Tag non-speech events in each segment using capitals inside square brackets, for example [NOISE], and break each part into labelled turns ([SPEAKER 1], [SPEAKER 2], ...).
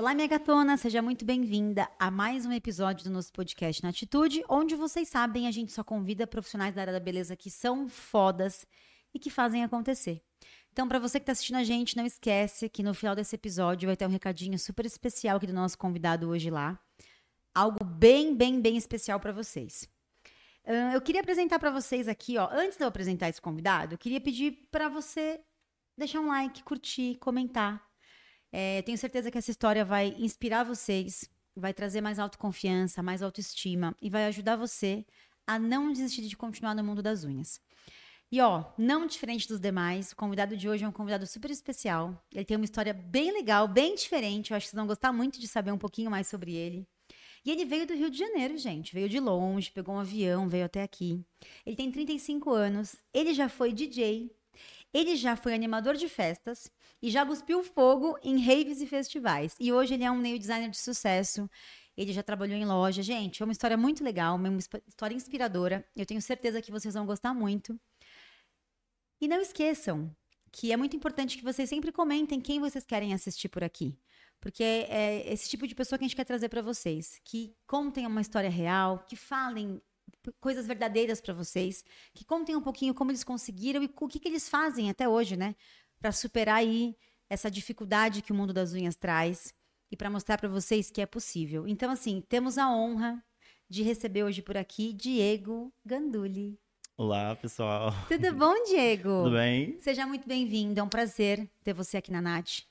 [SPEAKER 1] Olá, minha gatona, seja muito bem-vinda a mais um episódio do nosso podcast na Atitude, onde vocês sabem a gente só convida profissionais da área da beleza que são fodas e que fazem acontecer. Então, para você que está assistindo a gente, não esquece que no final desse episódio vai ter um recadinho super especial aqui do nosso convidado hoje lá. Algo bem, bem, bem especial para vocês. Eu queria apresentar para vocês aqui, ó, antes de eu apresentar esse convidado, eu queria pedir para você deixar um like, curtir, comentar. É, tenho certeza que essa história vai inspirar vocês, vai trazer mais autoconfiança, mais autoestima e vai ajudar você a não desistir de continuar no mundo das unhas. E ó, não diferente dos demais, o convidado de hoje é um convidado super especial. Ele tem uma história bem legal, bem diferente. Eu acho que vocês vão gostar muito de saber um pouquinho mais sobre ele. E ele veio do Rio de Janeiro, gente. Veio de longe, pegou um avião, veio até aqui. Ele tem 35 anos, ele já foi DJ, ele já foi animador de festas e já cuspiu fogo em raves e festivais. E hoje ele é um nail designer de sucesso. Ele já trabalhou em loja. Gente, é uma história muito legal, uma história inspiradora. Eu tenho certeza que vocês vão gostar muito. E não esqueçam que é muito importante que vocês sempre comentem quem vocês querem assistir por aqui. Porque é esse tipo de pessoa que a gente quer trazer para vocês. Que contem uma história real, que falem coisas verdadeiras para vocês, que contem um pouquinho como eles conseguiram e o que, que eles fazem até hoje, né? Para superar aí essa dificuldade que o mundo das unhas traz e para mostrar para vocês que é possível. Então, assim, temos a honra de receber hoje por aqui Diego Ganduli.
[SPEAKER 2] Olá, pessoal.
[SPEAKER 1] Tudo bom, Diego? [LAUGHS]
[SPEAKER 2] Tudo bem?
[SPEAKER 1] Seja muito bem-vindo. É um prazer ter você aqui na Nath.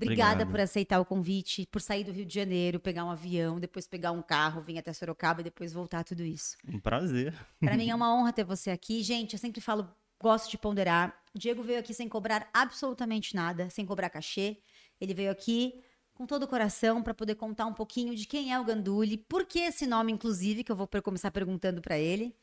[SPEAKER 1] Obrigada Obrigado. por aceitar o convite, por sair do Rio de Janeiro, pegar um avião, depois pegar um carro, vir até Sorocaba e depois voltar tudo isso.
[SPEAKER 2] Um prazer.
[SPEAKER 1] Para mim é [LAUGHS] uma honra ter você aqui. Gente, eu sempre falo, gosto de ponderar. O Diego veio aqui sem cobrar absolutamente nada, sem cobrar cachê. Ele veio aqui com todo o coração para poder contar um pouquinho de quem é o Ganduli, por que esse nome, inclusive, que eu vou começar perguntando para ele.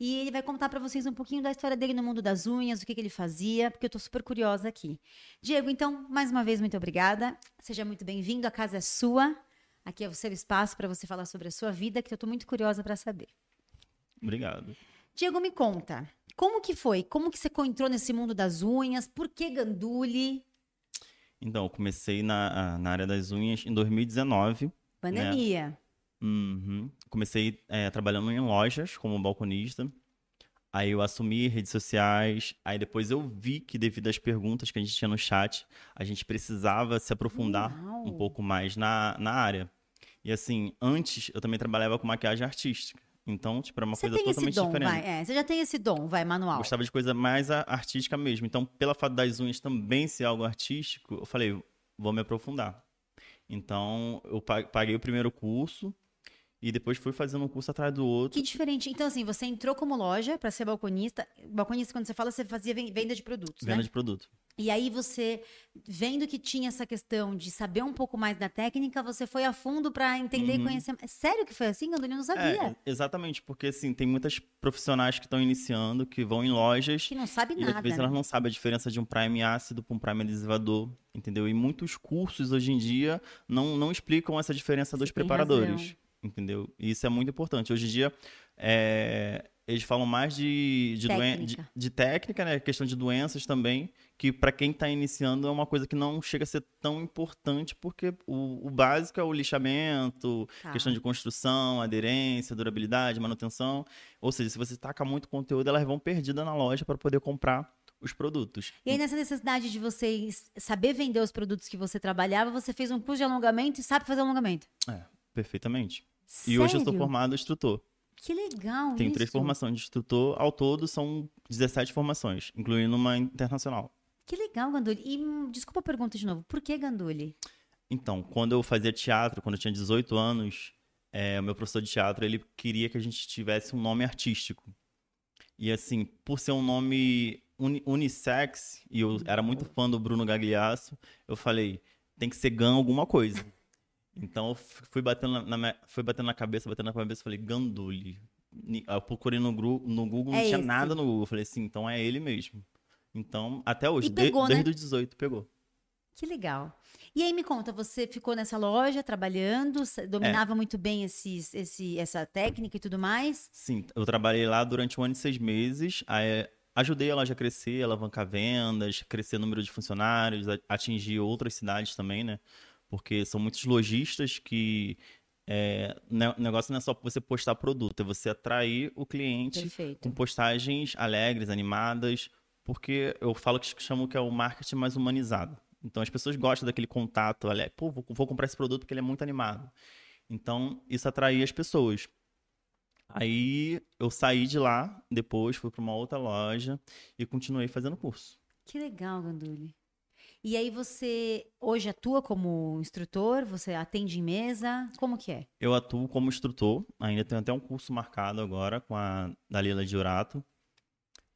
[SPEAKER 1] E ele vai contar para vocês um pouquinho da história dele no mundo das unhas, o que, que ele fazia, porque eu tô super curiosa aqui. Diego, então, mais uma vez, muito obrigada. Seja muito bem-vindo, a casa é sua. Aqui é o seu espaço para você falar sobre a sua vida, que eu tô muito curiosa para saber.
[SPEAKER 2] Obrigado.
[SPEAKER 1] Diego, me conta, como que foi? Como que você entrou nesse mundo das unhas? Por que Ganduli?
[SPEAKER 2] Então, eu comecei na, na área das unhas em 2019. Né?
[SPEAKER 1] Pandemia.
[SPEAKER 2] Né? Uhum. Comecei é, trabalhando em lojas como balconista. Aí eu assumi redes sociais. Aí depois eu vi que, devido às perguntas que a gente tinha no chat, a gente precisava se aprofundar Uau. um pouco mais na, na área. E assim, antes eu também trabalhava com maquiagem artística. Então, tipo, era uma
[SPEAKER 1] você
[SPEAKER 2] coisa totalmente
[SPEAKER 1] dom,
[SPEAKER 2] diferente.
[SPEAKER 1] Vai, é, você já tem esse dom, vai, manual.
[SPEAKER 2] Gostava de coisa mais artística mesmo. Então, pela fato das unhas também ser algo artístico, eu falei, vou me aprofundar. Então, eu paguei o primeiro curso, e depois fui fazendo um curso atrás do outro.
[SPEAKER 1] Que diferente. Então, assim, você entrou como loja para ser balconista. Balconista, quando você fala, você fazia venda de produtos,
[SPEAKER 2] Venda
[SPEAKER 1] né?
[SPEAKER 2] de produto.
[SPEAKER 1] E aí você, vendo que tinha essa questão de saber um pouco mais da técnica, você foi a fundo para entender uhum. e conhecer. É sério que foi assim, Gandolino? não sabia.
[SPEAKER 2] É, exatamente, porque assim, tem muitas profissionais que estão iniciando, que vão em lojas.
[SPEAKER 1] Que não sabem
[SPEAKER 2] nada.
[SPEAKER 1] Às
[SPEAKER 2] vezes
[SPEAKER 1] né?
[SPEAKER 2] elas não sabem a diferença de um prime ácido para um prime adesivador, entendeu? E muitos cursos hoje em dia não, não explicam essa diferença você dos preparadores. Razão entendeu? E isso é muito importante. Hoje em dia, é, eles falam mais de, de, técnica. de, de técnica, né? Questão de doenças também, que para quem está iniciando é uma coisa que não chega a ser tão importante, porque o, o básico é o lixamento, tá. questão de construção, aderência, durabilidade, manutenção. Ou seja, se você taca muito conteúdo, elas vão perdidas na loja para poder comprar os produtos.
[SPEAKER 1] E aí, nessa necessidade de você saber vender os produtos que você trabalhava, você fez um curso de alongamento e sabe fazer alongamento.
[SPEAKER 2] É, perfeitamente.
[SPEAKER 1] Sério?
[SPEAKER 2] E hoje eu sou formado instrutor.
[SPEAKER 1] Que legal
[SPEAKER 2] Tenho
[SPEAKER 1] isso.
[SPEAKER 2] três formações de instrutor. Ao todo, são 17 formações, incluindo uma internacional.
[SPEAKER 1] Que legal, Ganduli. E hum, desculpa a pergunta de novo. Por que Ganduli?
[SPEAKER 2] Então, quando eu fazia teatro, quando eu tinha 18 anos, é, o meu professor de teatro, ele queria que a gente tivesse um nome artístico. E assim, por ser um nome uni unissex, e eu era muito fã do Bruno Gagliasso, eu falei, tem que ser Gan alguma coisa. Então eu fui batendo na, na, fui batendo na cabeça, batendo na cabeça, falei, Ganduli. Eu procurei no, no Google, não é tinha esse. nada no Google. Falei assim, então é ele mesmo. Então, até hoje, pegou, de, né? desde o 18, pegou.
[SPEAKER 1] Que legal. E aí me conta, você ficou nessa loja trabalhando, dominava é. muito bem esses, esse, essa técnica e tudo mais?
[SPEAKER 2] Sim, eu trabalhei lá durante um ano e seis meses. Aí, ajudei a loja a crescer, alavancar vendas, crescer o número de funcionários, atingir outras cidades também, né? Porque são muitos lojistas que é, o negócio não é só você postar produto, é você atrair o cliente
[SPEAKER 1] Perfeito.
[SPEAKER 2] com postagens alegres, animadas, porque eu falo que chamo que é o marketing mais humanizado. Então as pessoas gostam daquele contato, olha, pô, vou, vou comprar esse produto porque ele é muito animado. Então isso atraía as pessoas. Aí eu saí de lá, depois fui para uma outra loja e continuei fazendo curso.
[SPEAKER 1] Que legal, Ganduli. E aí você hoje atua como instrutor? Você atende em mesa? Como que é?
[SPEAKER 2] Eu atuo como instrutor. Ainda tenho até um curso marcado agora com a Dalila de.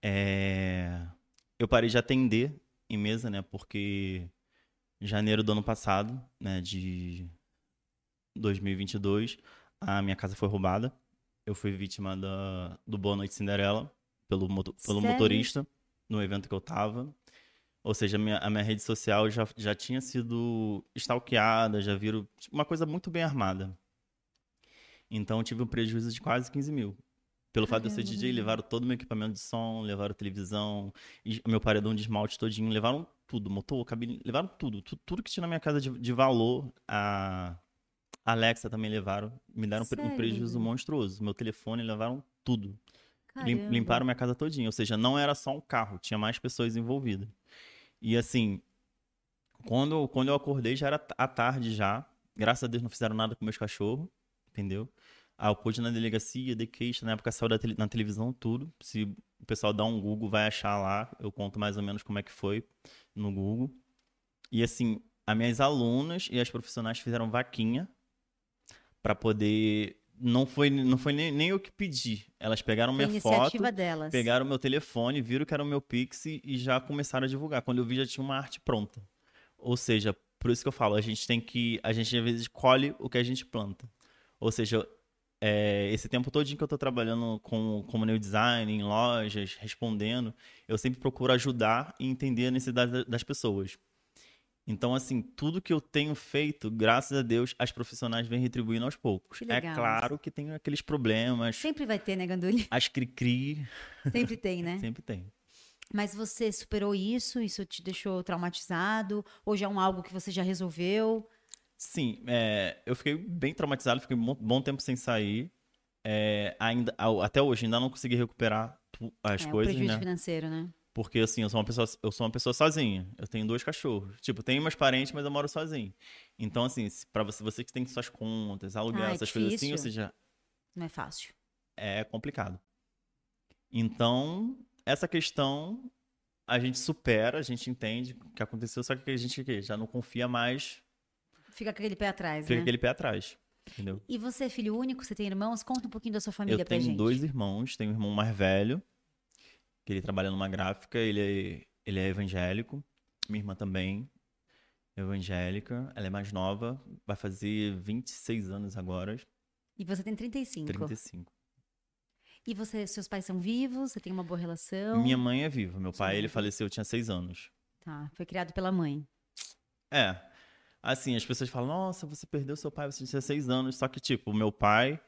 [SPEAKER 2] É... Eu parei de atender em mesa, né? Porque em janeiro do ano passado, né? De 2022, a minha casa foi roubada. Eu fui vítima da, do Boa Noite Cinderela pelo, pelo motorista no evento que eu tava. Ou seja, a minha, a minha rede social já, já tinha sido stalkeada, já viram uma coisa muito bem armada. Então tive um prejuízo de quase 15 mil. Pelo fato de eu ser DJ, levaram todo o meu equipamento de som, levaram televisão, meu paredão de esmalte todinho, levaram tudo, motor, cabine, levaram tudo, tudo, tudo que tinha na minha casa de, de valor. A Alexa também levaram, me deram Sério? um prejuízo monstruoso. Meu telefone levaram tudo. Caramba. Limparam minha casa todinha, ou seja, não era só um carro, tinha mais pessoas envolvidas. E assim, quando, quando eu acordei já era à tarde já. Graças a Deus não fizeram nada com meus cachorros, entendeu? Ah, eu pude na delegacia, de queixa, na época saiu da na televisão tudo. Se o pessoal dá um Google, vai achar lá. Eu conto mais ou menos como é que foi no Google. E assim, as minhas alunas e as profissionais fizeram vaquinha para poder não foi, não foi nem, nem eu que pedi. Elas pegaram minha foto,
[SPEAKER 1] delas.
[SPEAKER 2] pegaram meu telefone, viram que era o meu Pix e já começaram a divulgar. Quando eu vi, já tinha uma arte pronta. Ou seja, por isso que eu falo, a gente tem que. A gente às vezes colhe o que a gente planta. Ou seja, é, esse tempo todo que eu estou trabalhando com, com new design, em lojas, respondendo, eu sempre procuro ajudar e entender a necessidade das pessoas. Então, assim, tudo que eu tenho feito, graças a Deus, as profissionais vêm retribuindo aos poucos. É claro que tem aqueles problemas.
[SPEAKER 1] Sempre vai ter, né, Gandulli? [LAUGHS]
[SPEAKER 2] As cri-cri.
[SPEAKER 1] Sempre tem, né? [LAUGHS]
[SPEAKER 2] Sempre tem.
[SPEAKER 1] Mas você superou isso? Isso te deixou traumatizado? Ou já é um algo que você já resolveu?
[SPEAKER 2] Sim, é, eu fiquei bem traumatizado, fiquei um bom tempo sem sair. É, ainda, até hoje ainda não consegui recuperar as
[SPEAKER 1] é,
[SPEAKER 2] coisas.
[SPEAKER 1] O prejuízo
[SPEAKER 2] né?
[SPEAKER 1] financeiro, né?
[SPEAKER 2] Porque, assim, eu sou uma pessoa, eu sou uma pessoa sozinha. Eu tenho dois cachorros. Tipo, tenho meus parentes, mas eu moro sozinho. Então, assim, para você, você que tem suas contas, aluguel, ah, é essas difícil. coisas assim, ou seja.
[SPEAKER 1] Não é fácil.
[SPEAKER 2] É complicado. Então, essa questão a gente supera, a gente entende o que aconteceu, só que a gente já não confia mais.
[SPEAKER 1] Fica aquele pé atrás,
[SPEAKER 2] Fica
[SPEAKER 1] né?
[SPEAKER 2] aquele pé atrás. Entendeu?
[SPEAKER 1] E você é filho único? Você tem irmãos? Conta um pouquinho da sua família
[SPEAKER 2] eu
[SPEAKER 1] pra gente.
[SPEAKER 2] Eu tenho dois irmãos. Tenho um irmão mais velho, que ele trabalha numa gráfica, ele é, ele é evangélico. Minha irmã também, evangélica. Ela é mais nova, vai fazer 26 anos agora.
[SPEAKER 1] E você tem 35?
[SPEAKER 2] 35.
[SPEAKER 1] E você, seus pais são vivos? Você tem uma boa relação?
[SPEAKER 2] Minha mãe é viva. Meu pai, ele faleceu, eu tinha 6 anos.
[SPEAKER 1] Tá, foi criado pela mãe.
[SPEAKER 2] É. Assim, as pessoas falam, nossa, você perdeu seu pai, você tinha 6 anos. Só que, tipo, meu pai,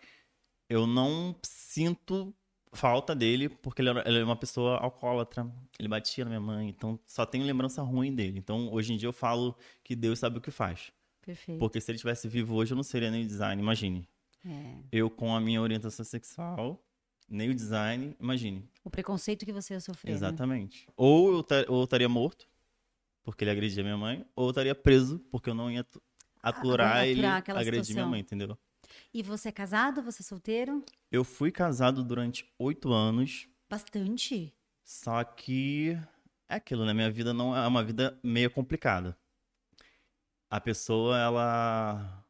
[SPEAKER 2] eu não sinto falta dele, porque ele, era, ele é uma pessoa alcoólatra. Ele batia na minha mãe, então só tenho lembrança ruim dele. Então, hoje em dia eu falo que Deus sabe o que faz.
[SPEAKER 1] Perfeito.
[SPEAKER 2] Porque se ele tivesse vivo hoje, eu não seria nem design, imagine.
[SPEAKER 1] É.
[SPEAKER 2] Eu com a minha orientação sexual, nem o design, imagine.
[SPEAKER 1] O preconceito que você ia sofrer. Né?
[SPEAKER 2] Exatamente. Né? Ou eu ou estaria morto, porque ele agredia minha mãe, ou eu estaria preso, porque eu não ia aturar, ah, ele agredir minha mãe, entendeu?
[SPEAKER 1] E você é casado? Você é solteiro?
[SPEAKER 2] Eu fui casado durante oito anos.
[SPEAKER 1] Bastante.
[SPEAKER 2] Só que é aquilo, né? Minha vida não é uma vida meio complicada. A pessoa, ela.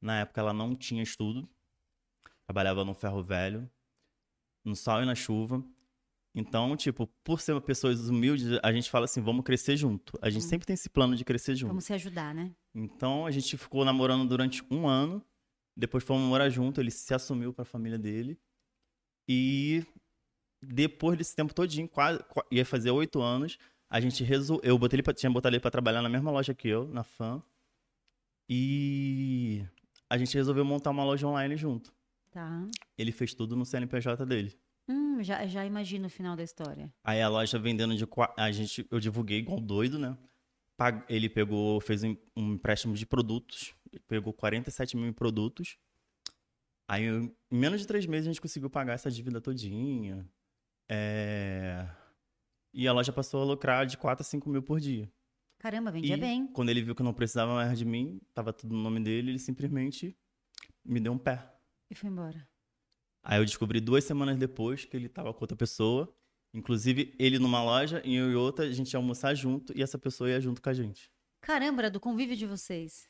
[SPEAKER 2] Na época, ela não tinha estudo. Trabalhava no ferro velho, no sol e na chuva. Então, tipo, por ser uma pessoa humilde, a gente fala assim, vamos crescer junto. A gente hum. sempre tem esse plano de crescer junto.
[SPEAKER 1] Vamos se ajudar, né?
[SPEAKER 2] Então, a gente ficou namorando durante um ano. Depois fomos morar junto, ele se assumiu para a família dele. E depois desse tempo todinho, quase, ia fazer oito anos, a gente resolveu. Eu botei ele pra, tinha botado ele para trabalhar na mesma loja que eu, na FAM. E a gente resolveu montar uma loja online junto.
[SPEAKER 1] Tá.
[SPEAKER 2] Ele fez tudo no CNPJ dele.
[SPEAKER 1] Hum, já, já imagino o final da história.
[SPEAKER 2] Aí a loja vendendo de. A gente, eu divulguei igual doido, né? ele pegou, fez um, um empréstimo de produtos, pegou 47 mil em produtos. Aí, em menos de três meses, a gente conseguiu pagar essa dívida todinha. É... E a loja passou a lucrar de 4 a 5 mil por dia.
[SPEAKER 1] Caramba, vendia
[SPEAKER 2] e
[SPEAKER 1] bem.
[SPEAKER 2] quando ele viu que não precisava mais de mim, tava tudo no nome dele, ele simplesmente me deu um pé.
[SPEAKER 1] E foi embora.
[SPEAKER 2] Aí eu descobri duas semanas depois que ele tava com outra pessoa. Inclusive, ele numa loja e eu e outra, a gente ia almoçar junto e essa pessoa ia junto com a gente.
[SPEAKER 1] Caramba, era do convívio de vocês.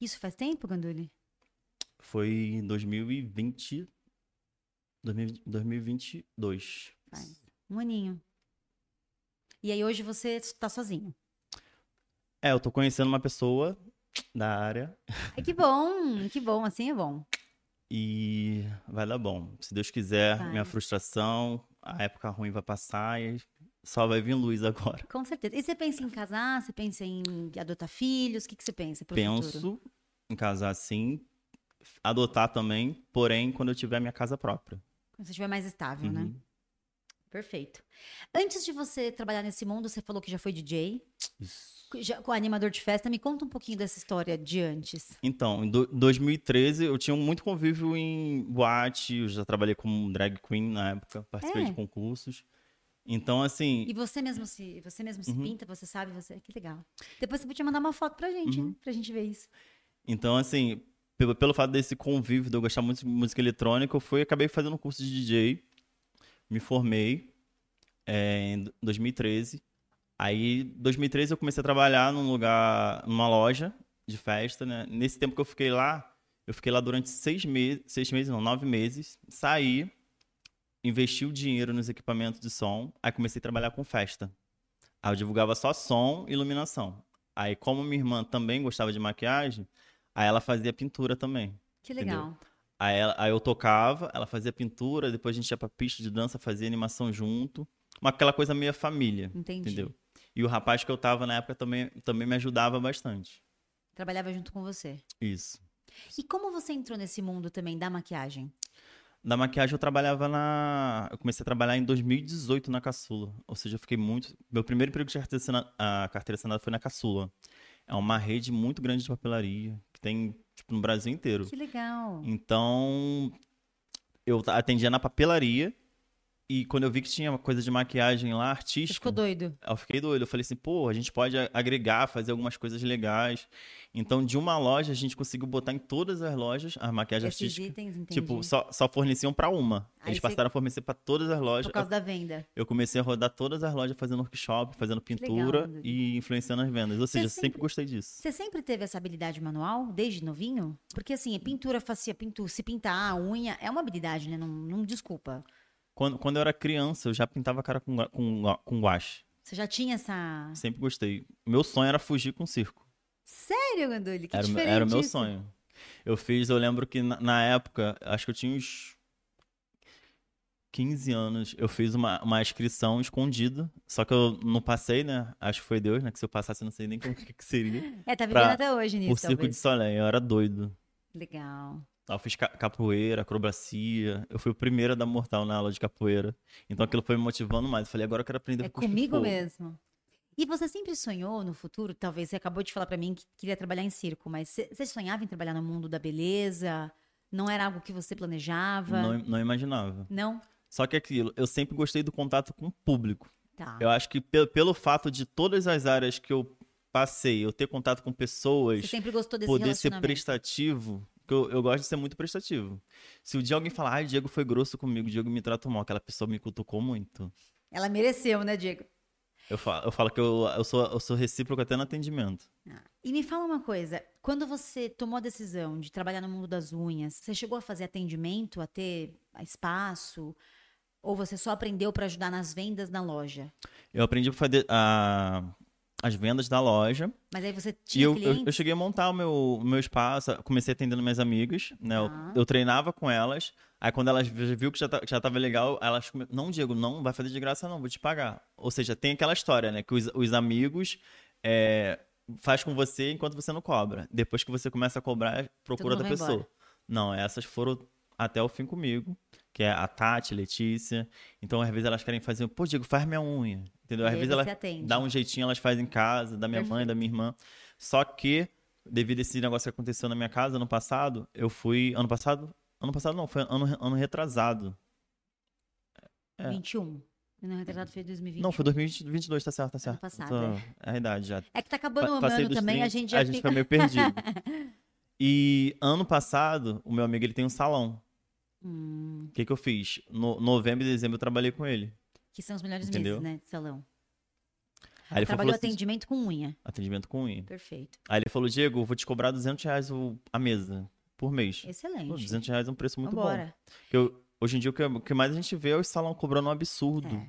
[SPEAKER 1] Isso faz tempo, Ganduli?
[SPEAKER 2] Foi em 2020. 2022.
[SPEAKER 1] Faz. Um aninho. E aí hoje você está sozinho.
[SPEAKER 2] É, eu tô conhecendo uma pessoa da área.
[SPEAKER 1] Ai, que bom, que bom, assim é bom.
[SPEAKER 2] E vai dar bom. Se Deus quiser,
[SPEAKER 1] Vai.
[SPEAKER 2] minha frustração, a época ruim vai passar e só vai vir luz agora.
[SPEAKER 1] Com certeza. E você pensa em casar? Você pensa em adotar filhos? O que, que você pensa pro futuro?
[SPEAKER 2] Penso em casar sim, adotar também, porém quando eu tiver minha casa própria.
[SPEAKER 1] Quando você estiver mais estável, né?
[SPEAKER 2] Uhum.
[SPEAKER 1] Perfeito. Antes de você trabalhar nesse mundo, você falou que já foi DJ,
[SPEAKER 2] Isso.
[SPEAKER 1] já, com animador de festa. Me conta um pouquinho dessa história de antes.
[SPEAKER 2] Então, em do- 2013 eu tinha muito convívio em boate, eu já trabalhei como drag queen na época, participei
[SPEAKER 1] É?
[SPEAKER 2] de concursos. Então, assim,
[SPEAKER 1] E você mesmo se, você mesmo se
[SPEAKER 2] Uhum.
[SPEAKER 1] pinta, você sabe, você. Que legal. Depois você podia mandar uma foto pra gente,
[SPEAKER 2] Uhum.
[SPEAKER 1] né? Pra gente ver isso.
[SPEAKER 2] Então, assim, pelo, pelo fato desse convívio, de eu gostar muito de música eletrônica, eu fui acabei fazendo um curso de DJ, me formei é, em 2013. Aí, em 2013, eu comecei a trabalhar num lugar, numa loja de festa, né? Nesse tempo que eu fiquei lá, eu fiquei lá durante seis meses, seis meses não, nove meses. Saí, investi o dinheiro nos equipamentos de som, aí comecei a trabalhar com festa. Aí eu divulgava só som e iluminação. Aí, como minha irmã também gostava de maquiagem, aí ela fazia pintura também.
[SPEAKER 1] Que
[SPEAKER 2] Entendeu?
[SPEAKER 1] legal.
[SPEAKER 2] Aí, ela- aí eu tocava, ela fazia pintura, depois a gente ia pra pista de dança, fazia animação junto. Uma, aquela coisa meio família,
[SPEAKER 1] Entendi.
[SPEAKER 2] entendeu? E o rapaz que eu tava na época também, também me ajudava bastante.
[SPEAKER 1] Trabalhava junto com você.
[SPEAKER 2] Isso.
[SPEAKER 1] E como você entrou nesse mundo também da maquiagem?
[SPEAKER 2] Da maquiagem eu trabalhava na. Eu comecei a trabalhar em 2018 na Caçula. Ou seja, eu fiquei muito. Meu primeiro emprego de artesana... a carteira assinada foi na Caçula. É uma rede muito grande de papelaria, que tem tipo, no Brasil inteiro.
[SPEAKER 1] Que legal.
[SPEAKER 2] Então, eu atendia na papelaria e quando eu vi que tinha uma coisa de maquiagem lá,
[SPEAKER 1] Você
[SPEAKER 2] artística,
[SPEAKER 1] ficou doido.
[SPEAKER 2] eu fiquei doido. Eu falei assim, pô, a gente pode agregar, fazer algumas coisas legais. Então, de uma loja, a gente conseguiu botar em todas as lojas a maquiagem
[SPEAKER 1] Esses
[SPEAKER 2] artística.
[SPEAKER 1] itens, entendi.
[SPEAKER 2] Tipo, só, só forneciam pra uma.
[SPEAKER 1] Aí
[SPEAKER 2] Eles passaram a fornecer pra todas as lojas.
[SPEAKER 1] Por causa da venda.
[SPEAKER 2] Eu comecei a rodar todas as lojas fazendo workshop, fazendo pintura
[SPEAKER 1] legal,
[SPEAKER 2] e influenciando as vendas. Ou seja, eu
[SPEAKER 1] sempre-
[SPEAKER 2] sempre gostei disso.
[SPEAKER 1] Você sempre teve essa habilidade manual, desde novinho? Porque assim, pintura facia pintura, se pintar a unha é uma habilidade, né? Não, não desculpa.
[SPEAKER 2] Quando, quando eu era criança, eu já pintava a cara com, com, com guache.
[SPEAKER 1] Você já tinha essa.
[SPEAKER 2] Sempre gostei. Meu sonho era fugir com circo.
[SPEAKER 1] Sério, Ganduli? Que
[SPEAKER 2] Era, o
[SPEAKER 1] diferente
[SPEAKER 2] era o meu sonho. Eu fiz, eu lembro que na, na época, acho que eu tinha uns 15 anos, eu fiz uma, uma inscrição escondida. Só que eu não passei, né? Acho que foi Deus, né? Que se eu passasse, eu não sei nem como [LAUGHS] que, que seria.
[SPEAKER 1] É, tá vivendo
[SPEAKER 2] Pra-
[SPEAKER 1] até hoje nisso,
[SPEAKER 2] Por circo de Soleil. Eu era doido.
[SPEAKER 1] Legal.
[SPEAKER 2] Eu fiz ca- capoeira, acrobacia. Eu fui o primeiro a dar mortal na aula de capoeira. Então aquilo foi me motivando mais. Eu falei, agora eu quero aprender
[SPEAKER 1] É
[SPEAKER 2] a
[SPEAKER 1] comigo
[SPEAKER 2] fogo.
[SPEAKER 1] mesmo. E você sempre sonhou no futuro? Talvez você acabou de falar pra mim que queria trabalhar em circo, mas você sonhava em trabalhar no mundo da beleza? Não era algo que você planejava?
[SPEAKER 2] Não, não imaginava.
[SPEAKER 1] Não?
[SPEAKER 2] Só que aquilo, eu sempre gostei do contato com o público.
[SPEAKER 1] Tá.
[SPEAKER 2] Eu acho que pe- pelo fato de todas as áreas que eu passei, eu ter contato com pessoas,
[SPEAKER 1] Você sempre gostou desse
[SPEAKER 2] poder ser prestativo, que eu, eu gosto de ser muito prestativo. Se o dia alguém falar, ai, Diego foi grosso comigo, Diego me tratou mal, aquela pessoa me cutucou muito.
[SPEAKER 1] Ela mereceu, né, Diego?
[SPEAKER 2] Eu falo, eu falo que eu, eu, sou, eu sou recíproco até no atendimento.
[SPEAKER 1] Ah, E me fala uma coisa, quando você tomou a decisão de trabalhar no mundo das unhas, você chegou a fazer atendimento, a ter espaço, ou você só aprendeu pra ajudar nas vendas na loja?
[SPEAKER 2] Eu aprendi a- as vendas da loja.
[SPEAKER 1] Mas aí você
[SPEAKER 2] E
[SPEAKER 1] tinha
[SPEAKER 2] eu, eu,
[SPEAKER 1] clientes?
[SPEAKER 2] eu cheguei a montar o meu, o meu espaço, comecei atendendo minhas amigas, né? Eu-
[SPEAKER 1] Tá.
[SPEAKER 2] Eu, treinava com elas. Aí quando elas vi- viu que já, tá- já tava legal, elas não, Diego, não vai fazer de graça não, vou te pagar. Ou seja, tem aquela história, né? Que os, os amigos é, faz com você enquanto você não cobra. Depois que você começa a cobrar, procura
[SPEAKER 1] vai
[SPEAKER 2] pessoa. Não, essas foram até o fim comigo, que é a Tati, Letícia. Então, às vezes elas querem fazer, pô, Diego, faz minha unha. Entendeu? Às vezes elas dá um jeitinho, elas fazem em casa, da minha Perfeito. mãe, da minha irmã. Só que, devido a esse negócio que aconteceu na minha casa ano passado, eu fui. Ano passado? Ano passado não, foi ano, ano retrasado.
[SPEAKER 1] É. 21. Ano retrasado foi 2020.
[SPEAKER 2] Não, foi 2022, tá certo, tá certo. Ano
[SPEAKER 1] passado, Tô... é.
[SPEAKER 2] é. a idade já.
[SPEAKER 1] É que tá acabando o ano também, 30, a gente já
[SPEAKER 2] A
[SPEAKER 1] fica...
[SPEAKER 2] gente fica meio perdido. [LAUGHS] e ano passado, o meu amigo, ele tem um salão. O hum. que que eu fiz? No novembro e dezembro eu trabalhei com ele.
[SPEAKER 1] Que são os melhores Entendeu? meses, né, de salão. Aí ele Trabalhou assim, atendimento com unha.
[SPEAKER 2] Atendimento com unha.
[SPEAKER 1] Perfeito.
[SPEAKER 2] Aí ele falou, Diego, vou te cobrar 200 reais a mesa por mês.
[SPEAKER 1] Excelente. Pô,
[SPEAKER 2] 200 reais é um preço muito Vambora. bom. Eu, hoje em dia, o que, o que, mais a gente vê é o salão cobrando um absurdo. É.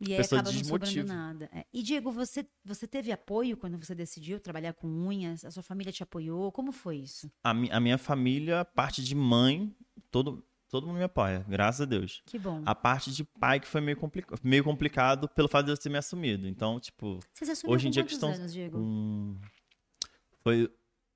[SPEAKER 1] E aí acaba não sobrando nada. É. E, Diego, você, você teve apoio quando você decidiu trabalhar com unhas? A sua família te apoiou? Como foi isso?
[SPEAKER 2] A, mi, a minha família, parte de mãe, todo, Todo mundo me apoia, graças a Deus.
[SPEAKER 1] Que bom.
[SPEAKER 2] A parte de pai que foi meio, complica meio complicado pelo fato de eu ter me assumido. Então, tipo.
[SPEAKER 1] Você se assumiu hoje em dia questão. Anos, Diego? Um...
[SPEAKER 2] Foi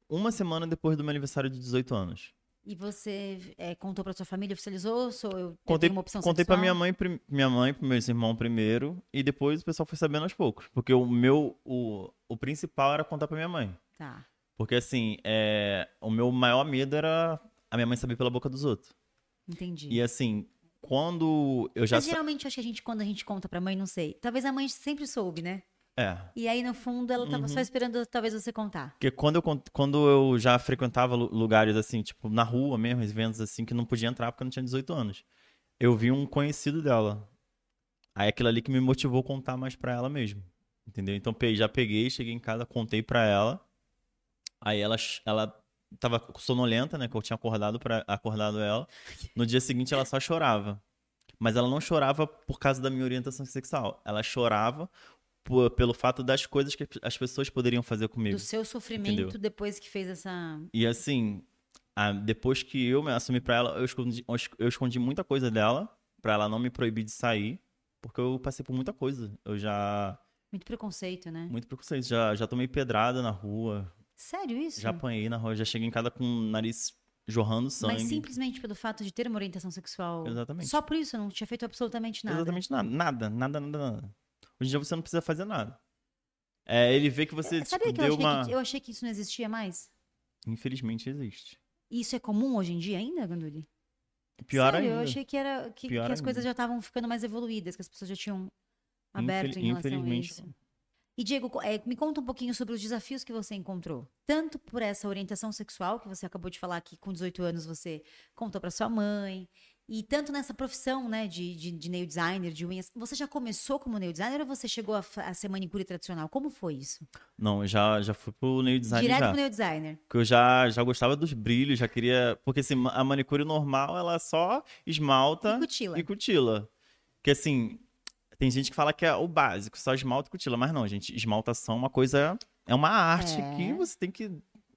[SPEAKER 2] uma semana depois do meu aniversário de 18 anos.
[SPEAKER 1] E você é, contou para sua família, oficializou? Sou eu
[SPEAKER 2] contei,
[SPEAKER 1] uma opção
[SPEAKER 2] Contei para minha mãe, minha mãe, para meus irmãos primeiro, e depois o pessoal foi sabendo aos poucos, porque o meu, o, o principal era contar para minha mãe.
[SPEAKER 1] Tá.
[SPEAKER 2] Porque assim, é, o meu maior medo era a minha mãe saber pela boca dos outros.
[SPEAKER 1] Entendi.
[SPEAKER 2] E assim, quando eu já.
[SPEAKER 1] Mas geralmente acho que a gente, quando a gente conta pra mãe, não sei. Talvez a mãe sempre soube, né?
[SPEAKER 2] É.
[SPEAKER 1] E aí, no fundo, ela tava uhum. só esperando talvez você contar.
[SPEAKER 2] Porque quando eu, quando eu já frequentava lugares assim, tipo, na rua mesmo, eventos assim, que não podia entrar porque eu não tinha 18 anos. Eu vi um conhecido dela. Aí aquilo ali que me motivou a contar mais pra ela mesmo. Entendeu? Então já peguei, cheguei em casa, contei pra ela. Aí ela, ela tava sonolenta, né? Que eu tinha acordado, pra, acordado ela. No dia seguinte ela só chorava. Mas ela não chorava por causa da minha orientação sexual. Ela chorava por, pelo fato das coisas que as pessoas poderiam fazer comigo.
[SPEAKER 1] Do seu sofrimento entendeu? depois que fez essa.
[SPEAKER 2] E assim, a, depois que eu me assumi pra ela, eu escondi, eu escondi muita coisa dela, pra ela não me proibir de sair, porque eu passei por muita coisa. Eu já.
[SPEAKER 1] Muito preconceito, né?
[SPEAKER 2] Muito preconceito. Já, já tomei pedrada na rua.
[SPEAKER 1] Sério isso?
[SPEAKER 2] Já apanhei na rua, já cheguei em casa com o nariz jorrando sangue.
[SPEAKER 1] Mas simplesmente pelo fato de ter uma orientação sexual.
[SPEAKER 2] Exatamente.
[SPEAKER 1] Só por isso, não tinha feito absolutamente nada.
[SPEAKER 2] Exatamente nada. Nada, nada, nada, nada. Hoje em dia você não precisa fazer nada. É, ele vê que você é,
[SPEAKER 1] Sabia tipo, que, eu achei uma... que eu achei que isso não existia mais?
[SPEAKER 2] Infelizmente existe.
[SPEAKER 1] E isso é comum hoje em dia ainda, Ganduli?
[SPEAKER 2] Pior
[SPEAKER 1] Sério,
[SPEAKER 2] ainda.
[SPEAKER 1] eu achei que, era, que, que as coisas já estavam ficando mais evoluídas, que as pessoas já tinham aberto Infel... em relação a isso. E, Diego, é, me conta um pouquinho sobre os desafios que você encontrou. Tanto por essa orientação sexual, que você acabou de falar que com 18 anos você contou para sua mãe, e tanto nessa profissão, né, de, de, de, nail designer, de unhas. Você já começou como nail designer ou você chegou a, a ser manicure tradicional? Como foi isso?
[SPEAKER 2] Não, eu já, já fui pro nail designer
[SPEAKER 1] Direto
[SPEAKER 2] já.
[SPEAKER 1] pro nail designer.
[SPEAKER 2] Porque eu já, já gostava dos brilhos, já queria... Porque, assim, a manicure normal, ela só esmalta...
[SPEAKER 1] E cutila.
[SPEAKER 2] E cutila. Porque, assim, tem gente que fala que é o básico, só esmalte e cutila, mas não, gente, esmaltação é uma coisa, é uma arte é. que você tem que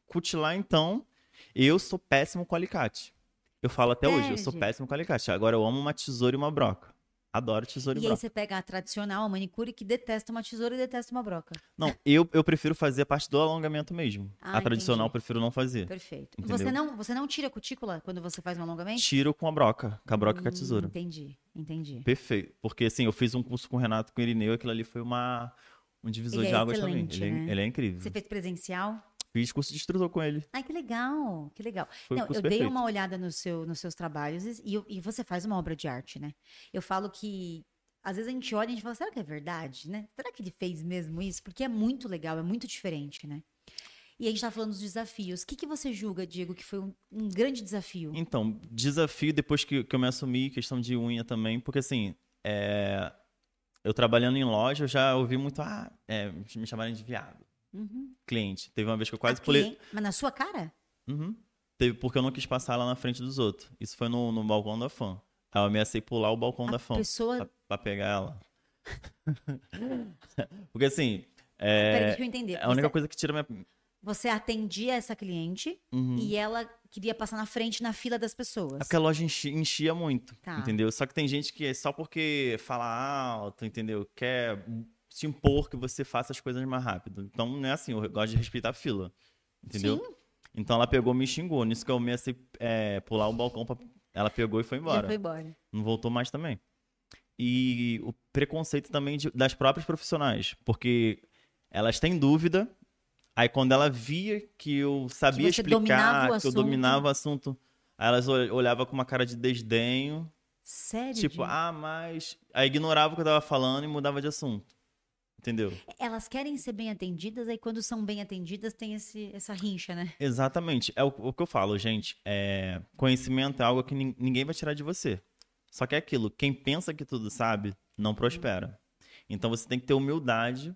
[SPEAKER 2] cutilar, então. Eu sou péssimo com alicate. Eu falo até hoje, eu sou péssimo com alicate. Agora eu amo uma tesoura e uma broca. Adoro tesoura e,
[SPEAKER 1] e
[SPEAKER 2] broca.
[SPEAKER 1] E aí você pega a tradicional, a manicure, que detesta uma tesoura e detesta uma broca.
[SPEAKER 2] Não, eu, eu prefiro fazer a parte do alongamento mesmo. Ah, a tradicional entendi. eu prefiro não fazer.
[SPEAKER 1] Perfeito. Você não, você não tira a cutícula quando você faz um alongamento?
[SPEAKER 2] Tiro com a broca, com a broca hum, e com a tesoura.
[SPEAKER 1] Entendi, entendi.
[SPEAKER 2] Perfeito. Porque assim, eu fiz um curso com o Renato, com o Irineu, aquilo ali foi uma, um divisor ele de é águas também. Ele, é, né? ele é incrível.
[SPEAKER 1] Você fez presencial?
[SPEAKER 2] Fiz curso de instrutor com ele.
[SPEAKER 1] Ai, que legal, que legal.
[SPEAKER 2] Foi
[SPEAKER 1] Não,
[SPEAKER 2] um
[SPEAKER 1] eu
[SPEAKER 2] perfeito.
[SPEAKER 1] dei uma olhada no seu, nos seus trabalhos e, e, você faz uma obra de arte, né? Eu falo que às vezes a gente olha e a gente fala, será que é verdade, né? Será que ele fez mesmo isso? Porque é muito legal, é muito diferente, né? E a gente tá falando dos desafios. O que, que você julga, Diego, que foi um, um grande desafio?
[SPEAKER 2] Então, desafio depois que, que eu me assumi, questão de unha também, porque assim, é... eu trabalhando em loja, eu já ouvi muito, ah, é, me chamarem de viado. Uhum. Cliente. Teve uma vez que eu quase pulei.
[SPEAKER 1] Mas na sua cara?
[SPEAKER 2] Uhum. Teve porque eu não quis passar lá na frente dos outros. Isso foi no, no balcão da fã. Aí eu ameacei pular o balcão
[SPEAKER 1] a
[SPEAKER 2] da fã.
[SPEAKER 1] Pessoa...
[SPEAKER 2] Pra, pra pegar ela. [LAUGHS] porque assim. É,
[SPEAKER 1] Peraí, deixa eu entender.
[SPEAKER 2] É a única coisa que tira minha.
[SPEAKER 1] Você atendia essa cliente uhum. e ela queria passar na frente na fila das pessoas. É
[SPEAKER 2] porque a loja enchia, enchia muito, tá. entendeu? Só que tem gente que é só porque fala alto, entendeu? Quer te impor que você faça as coisas mais rápido. Então não é assim, eu gosto de respeitar a fila. Entendeu? Sim. Então ela pegou e me xingou. Nisso que eu comecei a é, pular o balcão pra Ela pegou e foi embora.
[SPEAKER 1] Já foi embora.
[SPEAKER 2] Não voltou mais também. E o preconceito também de, das próprias profissionais, porque elas têm dúvida, aí quando ela via que eu sabia
[SPEAKER 1] que
[SPEAKER 2] explicar, que eu dominava o assunto, aí elas olhavam com uma cara de desdenho.
[SPEAKER 1] Sério?
[SPEAKER 2] Tipo, ah, mas. Aí ignorava o que eu tava falando e mudava de assunto. Entendeu?
[SPEAKER 1] Elas querem ser bem atendidas, aí quando são bem atendidas tem esse, essa rincha, né?
[SPEAKER 2] Exatamente. É o, o que eu falo, gente. É, conhecimento é algo que ninguém vai tirar de você. Só que é aquilo, quem pensa que tudo sabe, não prospera. Então você tem que ter humildade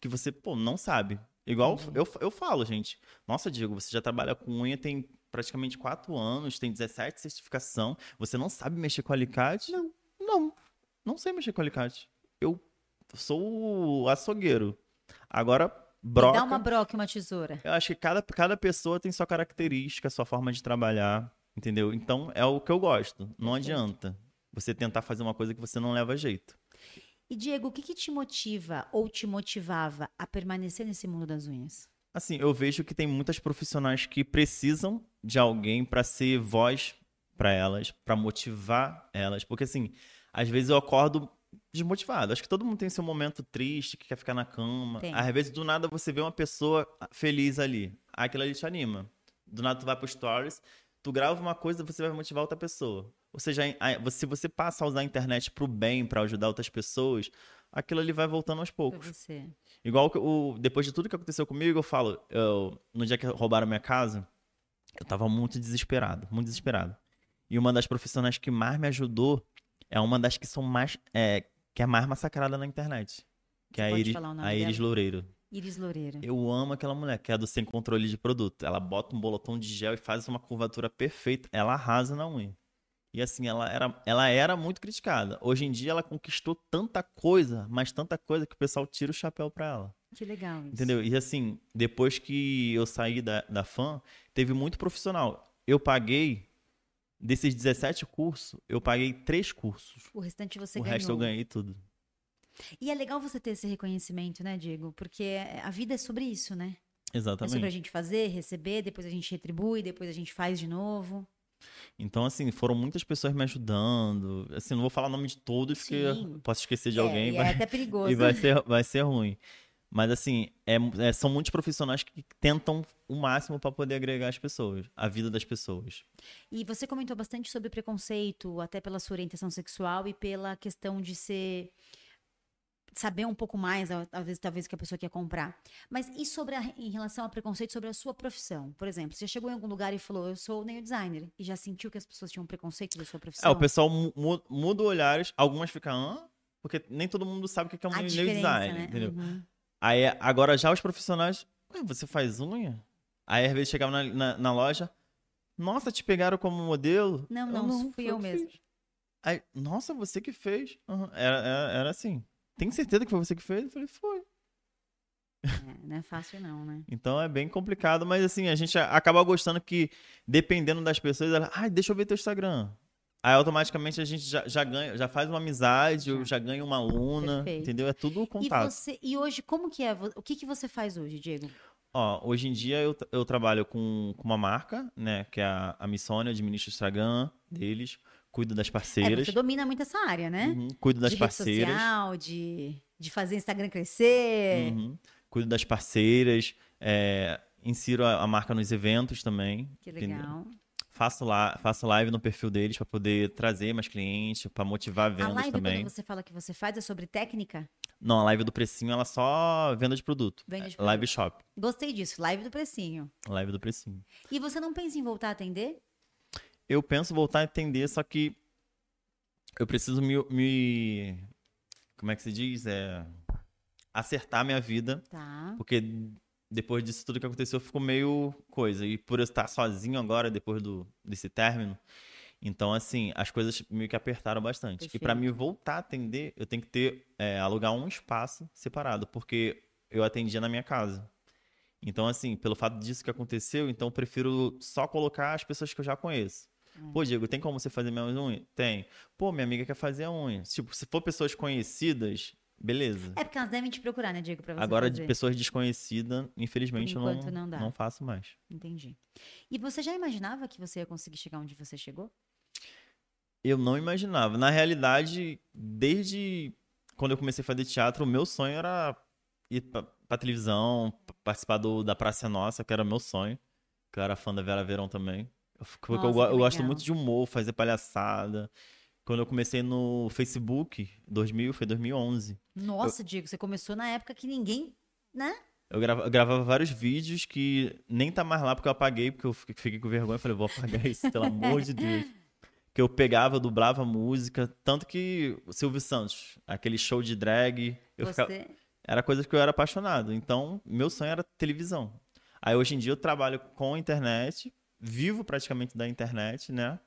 [SPEAKER 2] que você, pô, não sabe. Igual uhum. eu, eu falo, gente. Nossa, Diego, você já trabalha com unha tem praticamente quatro anos, tem 17 certificação. Você não sabe mexer com alicate? Não. Não. Não sei mexer com alicate. Eu sou o açougueiro. Agora, broca...
[SPEAKER 1] dá uma broca e uma tesoura.
[SPEAKER 2] Eu acho que cada, cada pessoa tem sua característica, sua forma de trabalhar. Entendeu? Então é o que eu gosto. Não adianta você tentar fazer uma coisa que você não leva jeito.
[SPEAKER 1] E Diego, o que, que te motiva ou te motivava a permanecer nesse mundo das unhas?
[SPEAKER 2] Assim, eu vejo que tem muitas profissionais que precisam de alguém para ser voz para elas, para motivar elas, porque assim, às vezes eu acordo desmotivado. Acho que todo mundo tem seu momento triste, que quer ficar na cama. Tem. Às vezes do nada você vê uma pessoa feliz ali, aquilo ali te anima. Do nada tu vai pro stories, tu grava uma coisa, você vai motivar outra pessoa. Ou seja, se você passa a usar a internet pro bem, para ajudar outras pessoas, aquilo ali vai voltando aos poucos. Igual o, depois de tudo que aconteceu comigo, eu falo, eu, no dia que roubaram minha casa, eu tava muito desesperado, muito desesperado. E uma das profissionais que mais me ajudou é uma das que são mais, é, que é mais massacrada na internet. Que é a Iris, a Iris Loureiro.
[SPEAKER 1] Iris Loureiro.
[SPEAKER 2] Eu amo aquela mulher, que é do sem controle de produto. Ela bota um bolotão de gel e faz uma curvatura perfeita. Ela arrasa na unha. E assim, ela era, ela era muito criticada. Hoje em dia ela conquistou tanta coisa, mas tanta coisa que o pessoal tira o chapéu pra ela.
[SPEAKER 1] Que legal isso.
[SPEAKER 2] Entendeu? E assim, depois que eu saí da, da fã, teve muito profissional. Eu paguei, desses 17 cursos, eu paguei três cursos.
[SPEAKER 1] O restante você
[SPEAKER 2] o
[SPEAKER 1] ganhou.
[SPEAKER 2] O resto eu ganhei tudo.
[SPEAKER 1] E é legal você ter esse reconhecimento, né, Diego? Porque a vida é sobre isso, né?
[SPEAKER 2] Exatamente.
[SPEAKER 1] É sobre a gente fazer, receber, depois a gente retribui, depois a gente faz de novo.
[SPEAKER 2] Então, assim, foram muitas pessoas me ajudando. Assim, não vou falar o nome de todos, Sim. porque posso esquecer de
[SPEAKER 1] é,
[SPEAKER 2] alguém.
[SPEAKER 1] É, vai... até perigoso. [LAUGHS]
[SPEAKER 2] E vai ser, vai ser ruim. Mas, assim, é, é, são muitos profissionais que tentam o máximo para poder agregar as pessoas, a vida das pessoas.
[SPEAKER 1] E você comentou bastante sobre preconceito, até pela sua orientação sexual e pela questão de ser saber um pouco mais, às vezes, talvez, que a pessoa quer comprar. Mas e sobre a, em relação ao preconceito sobre a sua profissão? Por exemplo, você chegou em algum lugar e falou, eu sou nail designer, e já sentiu que as pessoas tinham preconceito da sua profissão?
[SPEAKER 2] É, o pessoal mu muda olhares, algumas ficam, porque nem todo mundo sabe o que é um nail designer, né? entendeu? Uhum. Aí, agora já os profissionais, você faz unha? Aí, às vezes, chegava na, na, na, loja, nossa, te pegaram como modelo?
[SPEAKER 1] Não, não, eu não fui eu, eu mesmo.
[SPEAKER 2] Aí, nossa, você que fez. Uhum. Era, era, era assim. Tem certeza que foi você que fez? Eu falei, foi.
[SPEAKER 1] É, não é fácil não, né?
[SPEAKER 2] então é bem complicado, mas assim, a gente acaba gostando que, dependendo das pessoas, ela, ai, deixa eu ver teu Instagram. Aí automaticamente a gente já, já ganha, já faz uma amizade, já, já ganha uma aluna, Perfeito. entendeu? É tudo contato.
[SPEAKER 1] E, você, e hoje, como que é? O que, que você faz hoje, Diego?
[SPEAKER 2] Ó, hoje em dia eu, eu trabalho com, com uma marca, né? Que é a, a Missônia, administro o Instagram deles cuido das parceiras. É,
[SPEAKER 1] você domina muito essa área, né?
[SPEAKER 2] Uhum, cuido das
[SPEAKER 1] de
[SPEAKER 2] parceiras.
[SPEAKER 1] Rede social, de, de fazer Instagram crescer.
[SPEAKER 2] Uhum, cuido das parceiras. É, insiro a, a, marca nos eventos também.
[SPEAKER 1] Que legal.
[SPEAKER 2] Faço, lá, faço live no perfil deles para poder trazer mais clientes, para motivar vendas também. A live também.
[SPEAKER 1] quando você fala que você faz é sobre técnica?
[SPEAKER 2] Não, a live do precinho ela só venda de produto.
[SPEAKER 1] Vende de
[SPEAKER 2] produto. Live shop.
[SPEAKER 1] Gostei disso, live do precinho.
[SPEAKER 2] Live do precinho.
[SPEAKER 1] E você não pensa em voltar a atender?
[SPEAKER 2] eu penso voltar a entender, só que eu preciso me, me como é que se diz? É, acertar minha vida.
[SPEAKER 1] Tá.
[SPEAKER 2] Porque depois disso tudo que aconteceu, ficou meio coisa. E por eu estar sozinho agora, depois do, desse término, então, assim, as coisas meio que apertaram bastante. Perfeito. E para me voltar a atender, eu tenho que ter, é, alugar um espaço separado, porque eu atendia na minha casa. Então, assim, pelo fato disso que aconteceu, então eu prefiro só colocar as pessoas que eu já conheço. Hum. Pô, Diego, tem como você fazer minha unha? Tem. Pô, minha amiga quer fazer a unha. Tipo, se for pessoas conhecidas, beleza.
[SPEAKER 1] É porque elas devem te procurar, né, Diego, pra você
[SPEAKER 2] Agora,
[SPEAKER 1] fazer.
[SPEAKER 2] de pessoas desconhecidas, infelizmente, eu não, não, não faço mais.
[SPEAKER 1] Entendi. E você já imaginava que você ia conseguir chegar onde você chegou?
[SPEAKER 2] Eu não imaginava. Na realidade, desde quando eu comecei a fazer teatro, o meu sonho era ir pra, pra televisão, participar do, da Praça Nossa, que era meu sonho. Que eu era fã da Vera Verão também.
[SPEAKER 1] Nossa,
[SPEAKER 2] eu, eu gosto muito de humor, fazer palhaçada. Quando eu comecei no Facebook, 2000, foi 2011.
[SPEAKER 1] Nossa, Diego, você começou na época que ninguém, né?
[SPEAKER 2] Eu, grava- eu gravava vários vídeos que nem tá mais lá porque eu apaguei, porque eu fiquei com vergonha. Eu falei, vou apagar isso, pelo amor de Deus. [LAUGHS] Que eu pegava, eu dublava música. Tanto que o Silvio Santos, aquele show de drag, eu
[SPEAKER 1] Você...
[SPEAKER 2] ficava, era coisa que eu era apaixonado. Então, meu sonho era televisão. Aí hoje em dia eu trabalho com a internet, vivo praticamente da internet, né?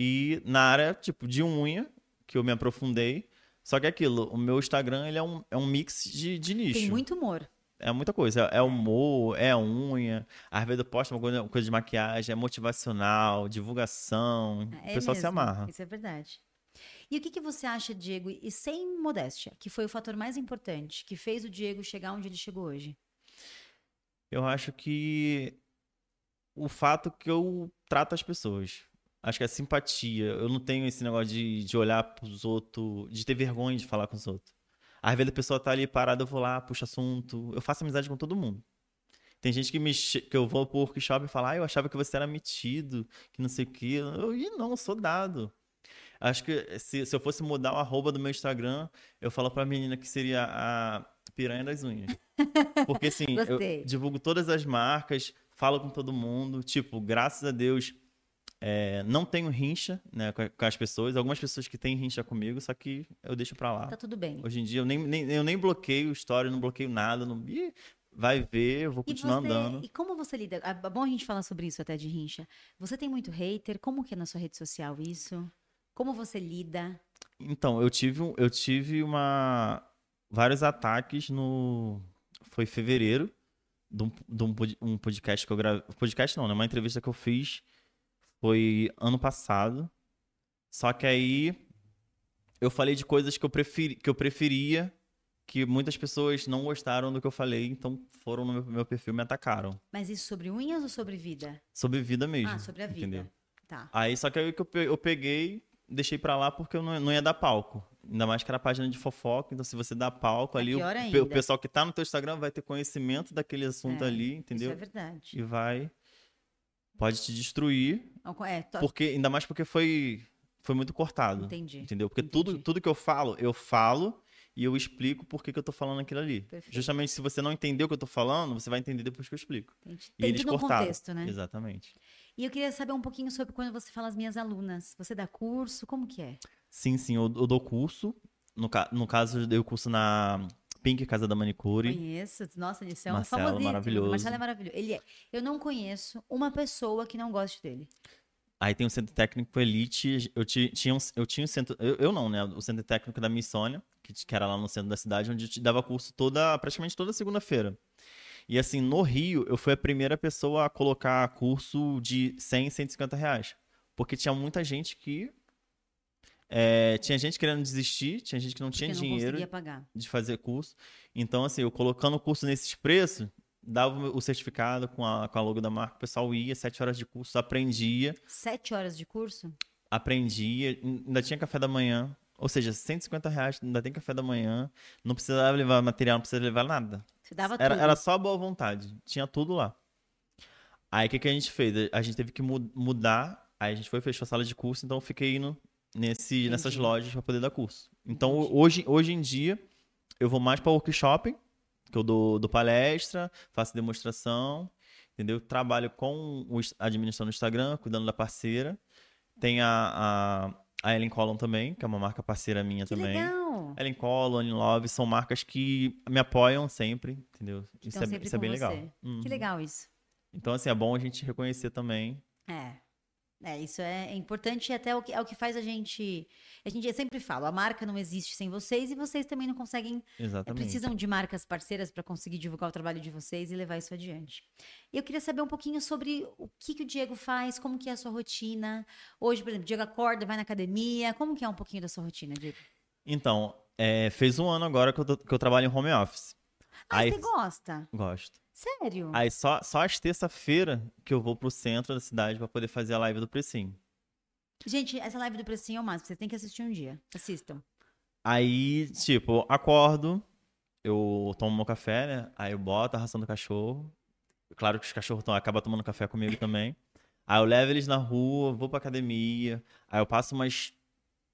[SPEAKER 2] E na área, tipo, de unha, que eu me aprofundei. Só que é aquilo, o meu Instagram, ele é um, é um mix de, de nicho.
[SPEAKER 1] Tem muito humor.
[SPEAKER 2] É muita coisa. É humor, é unha. Às vezes eu posto uma coisa, uma coisa de maquiagem, é motivacional, divulgação.
[SPEAKER 1] É
[SPEAKER 2] o pessoal se
[SPEAKER 1] mesmo,
[SPEAKER 2] amarra.
[SPEAKER 1] Isso é verdade. E o que, que você acha, Diego, e sem modéstia, que foi o fator mais importante que fez o Diego chegar onde ele chegou hoje?
[SPEAKER 2] Eu acho que o fato que eu trato as pessoas. Acho que é simpatia. Eu não tenho esse negócio de, de olhar pros outros, de ter vergonha de falar com os outros. Às vezes a pessoa tá ali parada, eu vou lá, puxo assunto. Eu faço amizade com todo mundo. Tem gente que, me, que eu vou pro workshop e fala, ah, eu achava que você era metido, que não sei o quê. Eu, Ih, não, eu sou dado. Acho que se, se eu fosse mudar o arroba do meu Instagram, eu falo pra menina que seria a piranha das unhas. Porque assim, eu divulgo todas as marcas, falo com todo mundo. Tipo, graças a Deus, é, não tenho rincha né, com, as pessoas. Algumas pessoas que têm rincha comigo, só que eu deixo pra lá.
[SPEAKER 1] Tá tudo bem.
[SPEAKER 2] Hoje em dia eu nem, nem- eu nem bloqueio história, não bloqueio nada. Não, Ih, vai ver, eu vou
[SPEAKER 1] E,
[SPEAKER 2] continuar
[SPEAKER 1] você,
[SPEAKER 2] andando.
[SPEAKER 1] e como você lida? É bom a gente falar sobre isso até de rincha. Você tem muito hater? Como que é na sua rede social isso? Como você lida?
[SPEAKER 2] Então, eu tive, eu tive uma vários ataques no foi em fevereiro de um, de um podcast que eu gravei, podcast não, né, uma entrevista que eu fiz foi ano passado. Só que aí eu falei de coisas que eu preferi, que eu preferia que muitas pessoas não gostaram do que eu falei, então foram no meu, meu perfil e me atacaram.
[SPEAKER 1] Mas isso sobre unhas ou sobre vida?
[SPEAKER 2] Sobre vida mesmo.
[SPEAKER 1] ah, sobre a vida.
[SPEAKER 2] entendeu?
[SPEAKER 1] Tá.
[SPEAKER 2] Aí só que aí que eu pe- eu peguei, deixei pra lá porque eu não, não ia dar palco. Ainda mais que era página de fofoca, então se você dá palco
[SPEAKER 1] É
[SPEAKER 2] ali, o,
[SPEAKER 1] ainda.
[SPEAKER 2] o pessoal que tá no teu Instagram vai ter conhecimento daquele assunto
[SPEAKER 1] É,
[SPEAKER 2] ali,
[SPEAKER 1] Isso
[SPEAKER 2] entendeu?
[SPEAKER 1] é verdade.
[SPEAKER 2] E vai pode te destruir,
[SPEAKER 1] É, to-
[SPEAKER 2] porque ainda mais porque foi foi muito cortado.
[SPEAKER 1] Entendi.
[SPEAKER 2] Entendeu? Porque tudo,
[SPEAKER 1] Entendi.
[SPEAKER 2] tudo que eu falo, eu falo e eu explico por que, que eu tô falando aquilo ali.
[SPEAKER 1] Perfeito.
[SPEAKER 2] Justamente se você não entendeu o que eu tô falando, você vai entender depois que eu explico.
[SPEAKER 1] Entendi.
[SPEAKER 2] E
[SPEAKER 1] Tem
[SPEAKER 2] eles
[SPEAKER 1] tudo um
[SPEAKER 2] cortaram.
[SPEAKER 1] contexto, né?
[SPEAKER 2] Exatamente.
[SPEAKER 1] E eu queria saber um pouquinho sobre quando você fala as minhas alunas. Você dá curso? Como que é?
[SPEAKER 2] Sim, sim, eu, eu dou curso. No, no caso, eu dei o curso na Pink Casa da Manicure.
[SPEAKER 1] Conheço. Nossa, isso é um
[SPEAKER 2] Marcelo,
[SPEAKER 1] famosíssimo.
[SPEAKER 2] maravilhoso.
[SPEAKER 1] Marcelo é maravilhoso. Ele é. Eu não conheço uma pessoa que não goste dele.
[SPEAKER 2] Aí tem o Centro Técnico Elite. Eu, ti- tinha, um, eu tinha o centro. Eu, eu não, né? O Centro Técnico da Missônia, que, que era lá no centro da cidade, onde eu dava curso toda, praticamente toda segunda-feira. E assim, no Rio, eu fui a primeira pessoa a colocar curso de 100, 150 reais. Porque tinha muita gente que. é, tinha gente querendo desistir, tinha gente que não tinha
[SPEAKER 1] porque não
[SPEAKER 2] dinheiro. de fazer curso. Então, assim, eu colocando o curso nesses preços, dava o certificado com a, com a logo da marca, o pessoal ia, sete horas de curso, aprendia,
[SPEAKER 1] Sete horas de curso?
[SPEAKER 2] aprendia, ainda tinha café da manhã. Ou seja, 150 reais, ainda tem café da manhã, não precisava levar material, não precisava levar nada.
[SPEAKER 1] Você dava
[SPEAKER 2] Era,
[SPEAKER 1] tudo.
[SPEAKER 2] era só boa vontade, tinha tudo lá. Aí o que, que a gente fez? A gente teve que mu- mudar, aí a gente foi fechou a sala de curso, então eu fiquei indo nesse, nessas lojas para poder dar curso. Então
[SPEAKER 1] Entendi.
[SPEAKER 2] hoje, hoje em dia eu vou mais para workshop, que eu dou, dou palestra, faço demonstração, entendeu? Trabalho com ins- administrando o Instagram, cuidando da parceira. Tem a, a, a Ellen Collin também, que é uma marca parceira minha
[SPEAKER 1] Que
[SPEAKER 2] também.
[SPEAKER 1] legal.
[SPEAKER 2] Ellen Collin, Ellen Love, são marcas que me apoiam sempre, entendeu? Isso é,
[SPEAKER 1] sempre
[SPEAKER 2] isso é bem
[SPEAKER 1] você.
[SPEAKER 2] legal. Uhum.
[SPEAKER 1] Que legal isso.
[SPEAKER 2] Então, assim, é bom a gente reconhecer também.
[SPEAKER 1] É. É, isso é, importante e até o que, é o que faz a gente. A gente sempre fala, a marca não existe sem vocês e vocês também não conseguem. é,
[SPEAKER 2] Exatamente.
[SPEAKER 1] precisam de marcas parceiras para conseguir divulgar o trabalho de vocês e levar isso adiante. E eu queria saber um pouquinho sobre o que, que o Diego faz, como que é a sua rotina. Hoje, por exemplo, o Diego acorda, vai na academia. Como que é um pouquinho da sua rotina, Diego?
[SPEAKER 2] Então, é, fez um ano agora que eu, que eu trabalho em home office.
[SPEAKER 1] Ah,
[SPEAKER 2] Aí-
[SPEAKER 1] você gosta?
[SPEAKER 2] Gosto.
[SPEAKER 1] Sério?
[SPEAKER 2] Aí só, só às terça-feira que eu vou pro centro da cidade pra poder fazer a live do Precim.
[SPEAKER 1] Gente, essa live do Precinho é o máximo. Vocês têm que assistir um dia. Assistam.
[SPEAKER 2] Aí, tipo, acordo, eu tomo meu café, né? Aí eu boto a ração do cachorro. Claro que os cachorros tão, acabam tomando café comigo também. [LAUGHS] Aí eu levo eles na rua, vou pra academia. Aí eu passo umas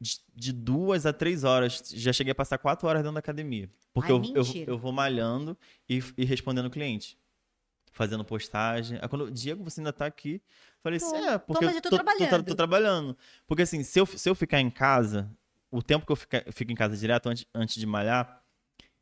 [SPEAKER 2] de, de duas a três horas. Já cheguei a passar quatro horas dentro da academia. Porque
[SPEAKER 1] Ai,
[SPEAKER 2] eu, eu, eu vou malhando e, e respondendo cliente. Fazendo postagem. Aí quando, Diego, você ainda tá aqui? Falei
[SPEAKER 1] Tô.
[SPEAKER 2] assim, é, porque
[SPEAKER 1] mas eu tô
[SPEAKER 2] tô,
[SPEAKER 1] trabalhando.
[SPEAKER 2] tô trabalhando. Porque assim, se eu, se eu ficar em casa, o tempo que eu fica- fico em casa direto antes, antes de malhar,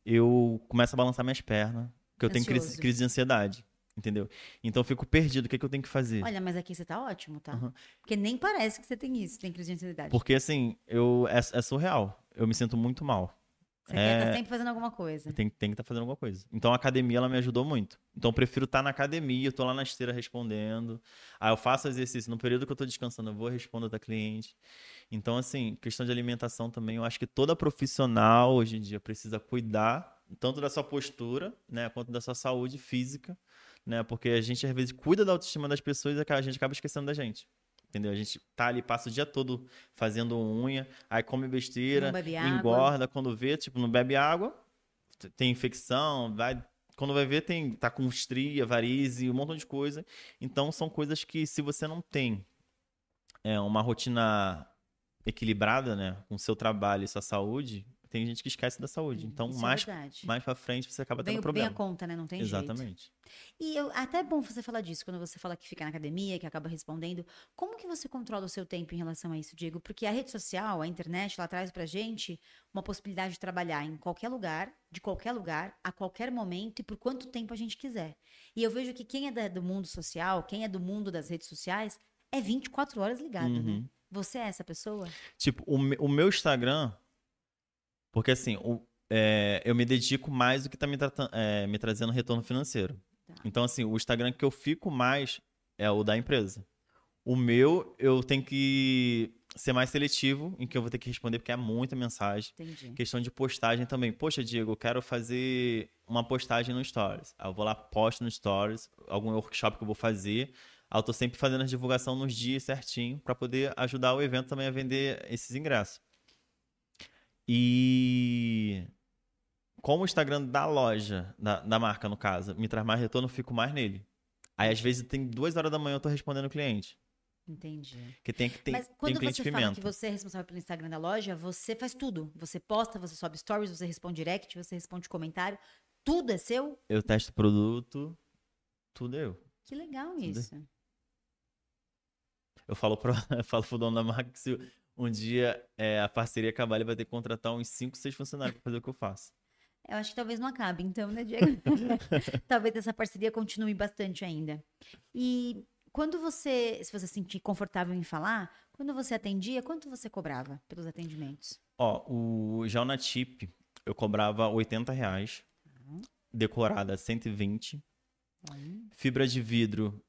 [SPEAKER 2] eu começo a balançar minhas pernas. Porque eu tenho crise,
[SPEAKER 1] Ansioso.
[SPEAKER 2] crise de ansiedade. Entendeu? Então eu fico perdido. O que, que eu tenho que fazer?
[SPEAKER 1] Olha, mas aqui você tá ótimo, tá?
[SPEAKER 2] Uhum.
[SPEAKER 1] Porque nem parece que você tem isso, tem crise de ansiedade.
[SPEAKER 2] Porque assim, eu, é, é surreal. Eu me sinto muito mal.
[SPEAKER 1] Você quer estar
[SPEAKER 2] é-
[SPEAKER 1] sempre fazendo alguma coisa.
[SPEAKER 2] Tem, tem que estar fazendo alguma coisa. Então a academia ela me ajudou muito. Então eu prefiro estar na academia, eu tô lá na esteira respondendo. Aí eu faço exercício. No período que eu tô descansando, eu vou responder da cliente. Então, assim, questão de alimentação também, eu acho que toda profissional hoje em dia precisa cuidar tanto da sua postura, né, quanto da sua saúde física, né? Porque a gente às vezes cuida da autoestima das pessoas e a gente acaba esquecendo da gente. Entendeu? A gente tá ali, passa o dia todo fazendo unha, aí come besteira,
[SPEAKER 1] água.
[SPEAKER 2] engorda, quando vê, tipo, não bebe água, tem infecção, vai. Quando vai ver, tem, tá com estria, varize, um montão de coisa. Então, são coisas que, se você não tem é, uma rotina equilibrada, né, com o seu trabalho e sua saúde, tem gente que esquece da saúde. Então,
[SPEAKER 1] Isso é
[SPEAKER 2] mais,
[SPEAKER 1] verdade.
[SPEAKER 2] mais pra frente, você acaba tendo
[SPEAKER 1] vem a
[SPEAKER 2] problema.
[SPEAKER 1] conta, né? Não tem jeito.
[SPEAKER 2] Exatamente.
[SPEAKER 1] E eu, até é bom você falar disso, quando você fala que fica na academia, que acaba respondendo. Como que você controla o seu tempo em relação a isso, Diego? Porque a rede social, a internet, ela traz pra gente uma possibilidade de trabalhar em qualquer lugar, de qualquer lugar, a qualquer momento e por quanto tempo a gente quiser. E eu vejo que quem é do mundo social, quem é do mundo das redes sociais, é 24 horas ligado, né?
[SPEAKER 2] Uhum.
[SPEAKER 1] Você é essa pessoa?
[SPEAKER 2] Tipo, o, o meu Instagram. Porque assim, o- é, eu me dedico mais do que tá me, é, me trazendo retorno financeiro.
[SPEAKER 1] Tá.
[SPEAKER 2] Então, assim, o Instagram que eu fico mais é o da empresa. O meu, eu tenho que ser mais seletivo em que eu vou ter que responder, porque é muita mensagem.
[SPEAKER 1] Entendi.
[SPEAKER 2] Questão de postagem também. Poxa, Diego, eu quero fazer uma postagem no Stories. Aí eu vou lá, posto no Stories, algum workshop que eu vou fazer. Aí eu tô sempre fazendo a divulgação nos dias certinho para poder ajudar o evento também a vender esses ingressos. E como o Instagram da loja, da, da marca no caso, me traz mais retorno, eu fico mais nele. Aí às vezes tem duas horas da manhã eu tô respondendo o cliente.
[SPEAKER 1] Entendi.
[SPEAKER 2] Que tem que tem,
[SPEAKER 1] Mas
[SPEAKER 2] tem
[SPEAKER 1] quando
[SPEAKER 2] cliente
[SPEAKER 1] você fala que você é responsável pelo Instagram da loja, você faz tudo. Você posta, você sobe stories, você responde direct, você responde comentário. Tudo é seu?
[SPEAKER 2] Eu testo produto, tudo eu.
[SPEAKER 1] Que legal
[SPEAKER 2] Tudo.
[SPEAKER 1] isso.
[SPEAKER 2] Eu falo, pro, [LAUGHS] eu falo pro dono da marca que se um dia é, a parceria acabar, ele vai ter que contratar uns 5, 6 funcionários pra fazer o que eu faço.
[SPEAKER 1] Eu acho que talvez não acabe, então, né, Diego? [LAUGHS] talvez essa parceria continue bastante ainda. E quando você, se você se sentir confortável em falar, quando você atendia, quanto você cobrava pelos atendimentos?
[SPEAKER 2] Ó, o já na Tip, eu cobrava 80 reais. Decorada 120.
[SPEAKER 1] Hum,
[SPEAKER 2] Fibra de vidro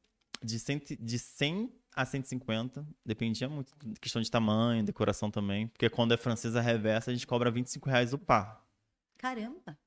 [SPEAKER 2] de, cento, de 100 a 150. Dependia muito da questão de tamanho, decoração também. Porque quando é francesa reversa, a gente cobra 25 reais o par.
[SPEAKER 1] Caramba!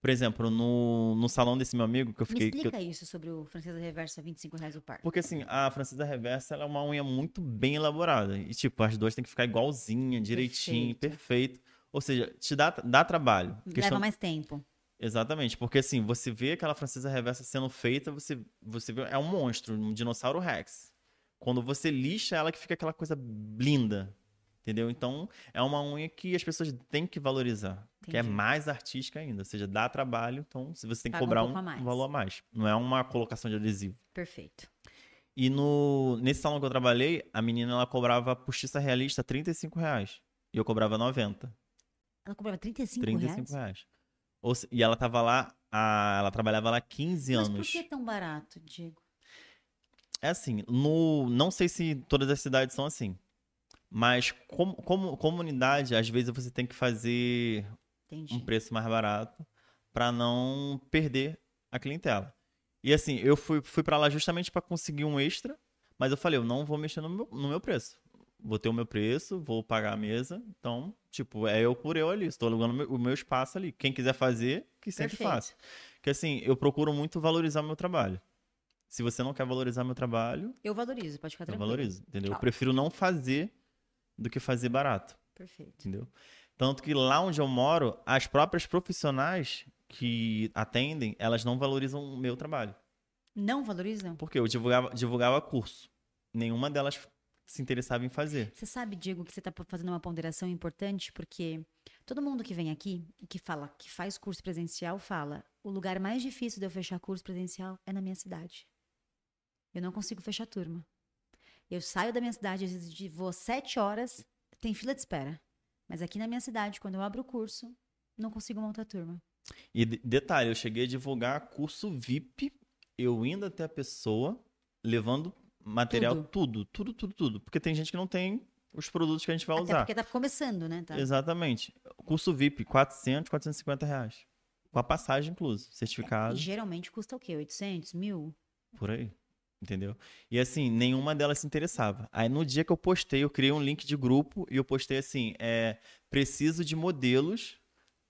[SPEAKER 2] Por exemplo, no, no salão desse meu amigo, que eu
[SPEAKER 1] Me
[SPEAKER 2] fiquei. que eu-
[SPEAKER 1] explica isso sobre o Francesa Reversa, 25 reais o par.
[SPEAKER 2] Porque assim, a francesa reversa ela é uma unha muito bem elaborada. E tipo, as duas têm que ficar igualzinha, direitinho,
[SPEAKER 1] Perfeito.
[SPEAKER 2] perfeito. Ou seja, te dá, dá trabalho.
[SPEAKER 1] Leva
[SPEAKER 2] Questão-
[SPEAKER 1] mais tempo.
[SPEAKER 2] Exatamente, porque assim, você vê aquela francesa reversa sendo feita, você, você vê, é um monstro, um dinossauro rex. Quando você lixa ela que fica aquela coisa linda, entendeu? Então, é uma unha que as pessoas têm que valorizar, que é
[SPEAKER 1] Entendi.
[SPEAKER 2] mais artística ainda, ou seja, dá trabalho, então se você tem que
[SPEAKER 1] Paga
[SPEAKER 2] cobrar um, um valor a mais. Não é uma colocação de adesivo.
[SPEAKER 1] Perfeito.
[SPEAKER 2] E no, nesse salão que eu trabalhei, a menina ela cobrava postiça realista 35 reais. E eu cobrava 90.
[SPEAKER 1] Ela cobrava 35,
[SPEAKER 2] 35
[SPEAKER 1] reais?
[SPEAKER 2] reais. Ou e ela tava lá, a- ela trabalhava lá 15
[SPEAKER 1] Mas
[SPEAKER 2] anos.
[SPEAKER 1] por que tão barato, Diego?
[SPEAKER 2] É assim, no, não sei se todas as cidades são assim. Mas como, como comunidade, às vezes você tem que fazer
[SPEAKER 1] Entendi.
[SPEAKER 2] um preço mais barato para não perder a clientela. E assim, eu fui, fui para lá justamente para conseguir um extra, mas eu falei, eu não vou mexer no meu, no meu preço. Vou ter o meu preço, vou pagar a mesa. Então, tipo, é eu por eu ali. Estou alugando o meu- o meu espaço ali. Quem quiser fazer, que sempre
[SPEAKER 1] Perfeito.
[SPEAKER 2] faça. Porque assim, eu procuro muito valorizar o meu trabalho. Se você não quer valorizar meu trabalho,
[SPEAKER 1] Eu valorizo, pode ficar
[SPEAKER 2] eu
[SPEAKER 1] tranquilo.
[SPEAKER 2] valorizo, entendeu? Eu prefiro não fazer do que fazer barato,
[SPEAKER 1] Perfeito.
[SPEAKER 2] entendeu? Tanto que lá onde eu moro, as próprias profissionais que atendem, elas não valorizam o meu trabalho.
[SPEAKER 1] Não valorizam?
[SPEAKER 2] Porque eu divulgava, divulgava curso. Nenhuma delas se interessava em fazer.
[SPEAKER 1] Você sabe, Diego, que você está fazendo uma ponderação importante, porque todo mundo que vem aqui e que fala que faz curso presencial fala: o lugar mais difícil de eu fechar curso presencial é na minha cidade. Eu não consigo fechar turma. Eu saio da minha cidade, às vezes vou sete horas, tem fila de espera. Mas aqui na minha cidade, quando eu abro o curso, não consigo montar turma.
[SPEAKER 2] E de- detalhe, eu cheguei a divulgar curso VIP, eu indo até a pessoa, levando material, tudo, tudo, tudo, tudo. Porque tem gente que não tem os produtos que a gente vai
[SPEAKER 1] Até
[SPEAKER 2] usar.
[SPEAKER 1] porque tá começando, né? Tá?
[SPEAKER 2] Exatamente. Curso VIP, 400, 450 reais. Com a passagem incluso,
[SPEAKER 1] E
[SPEAKER 2] certificado,
[SPEAKER 1] geralmente custa o quê? 800, mil?
[SPEAKER 2] por aí. Entendeu? E assim, nenhuma delas se interessava. Aí no dia que eu postei, eu criei um link de grupo e eu postei assim: é, preciso de modelos,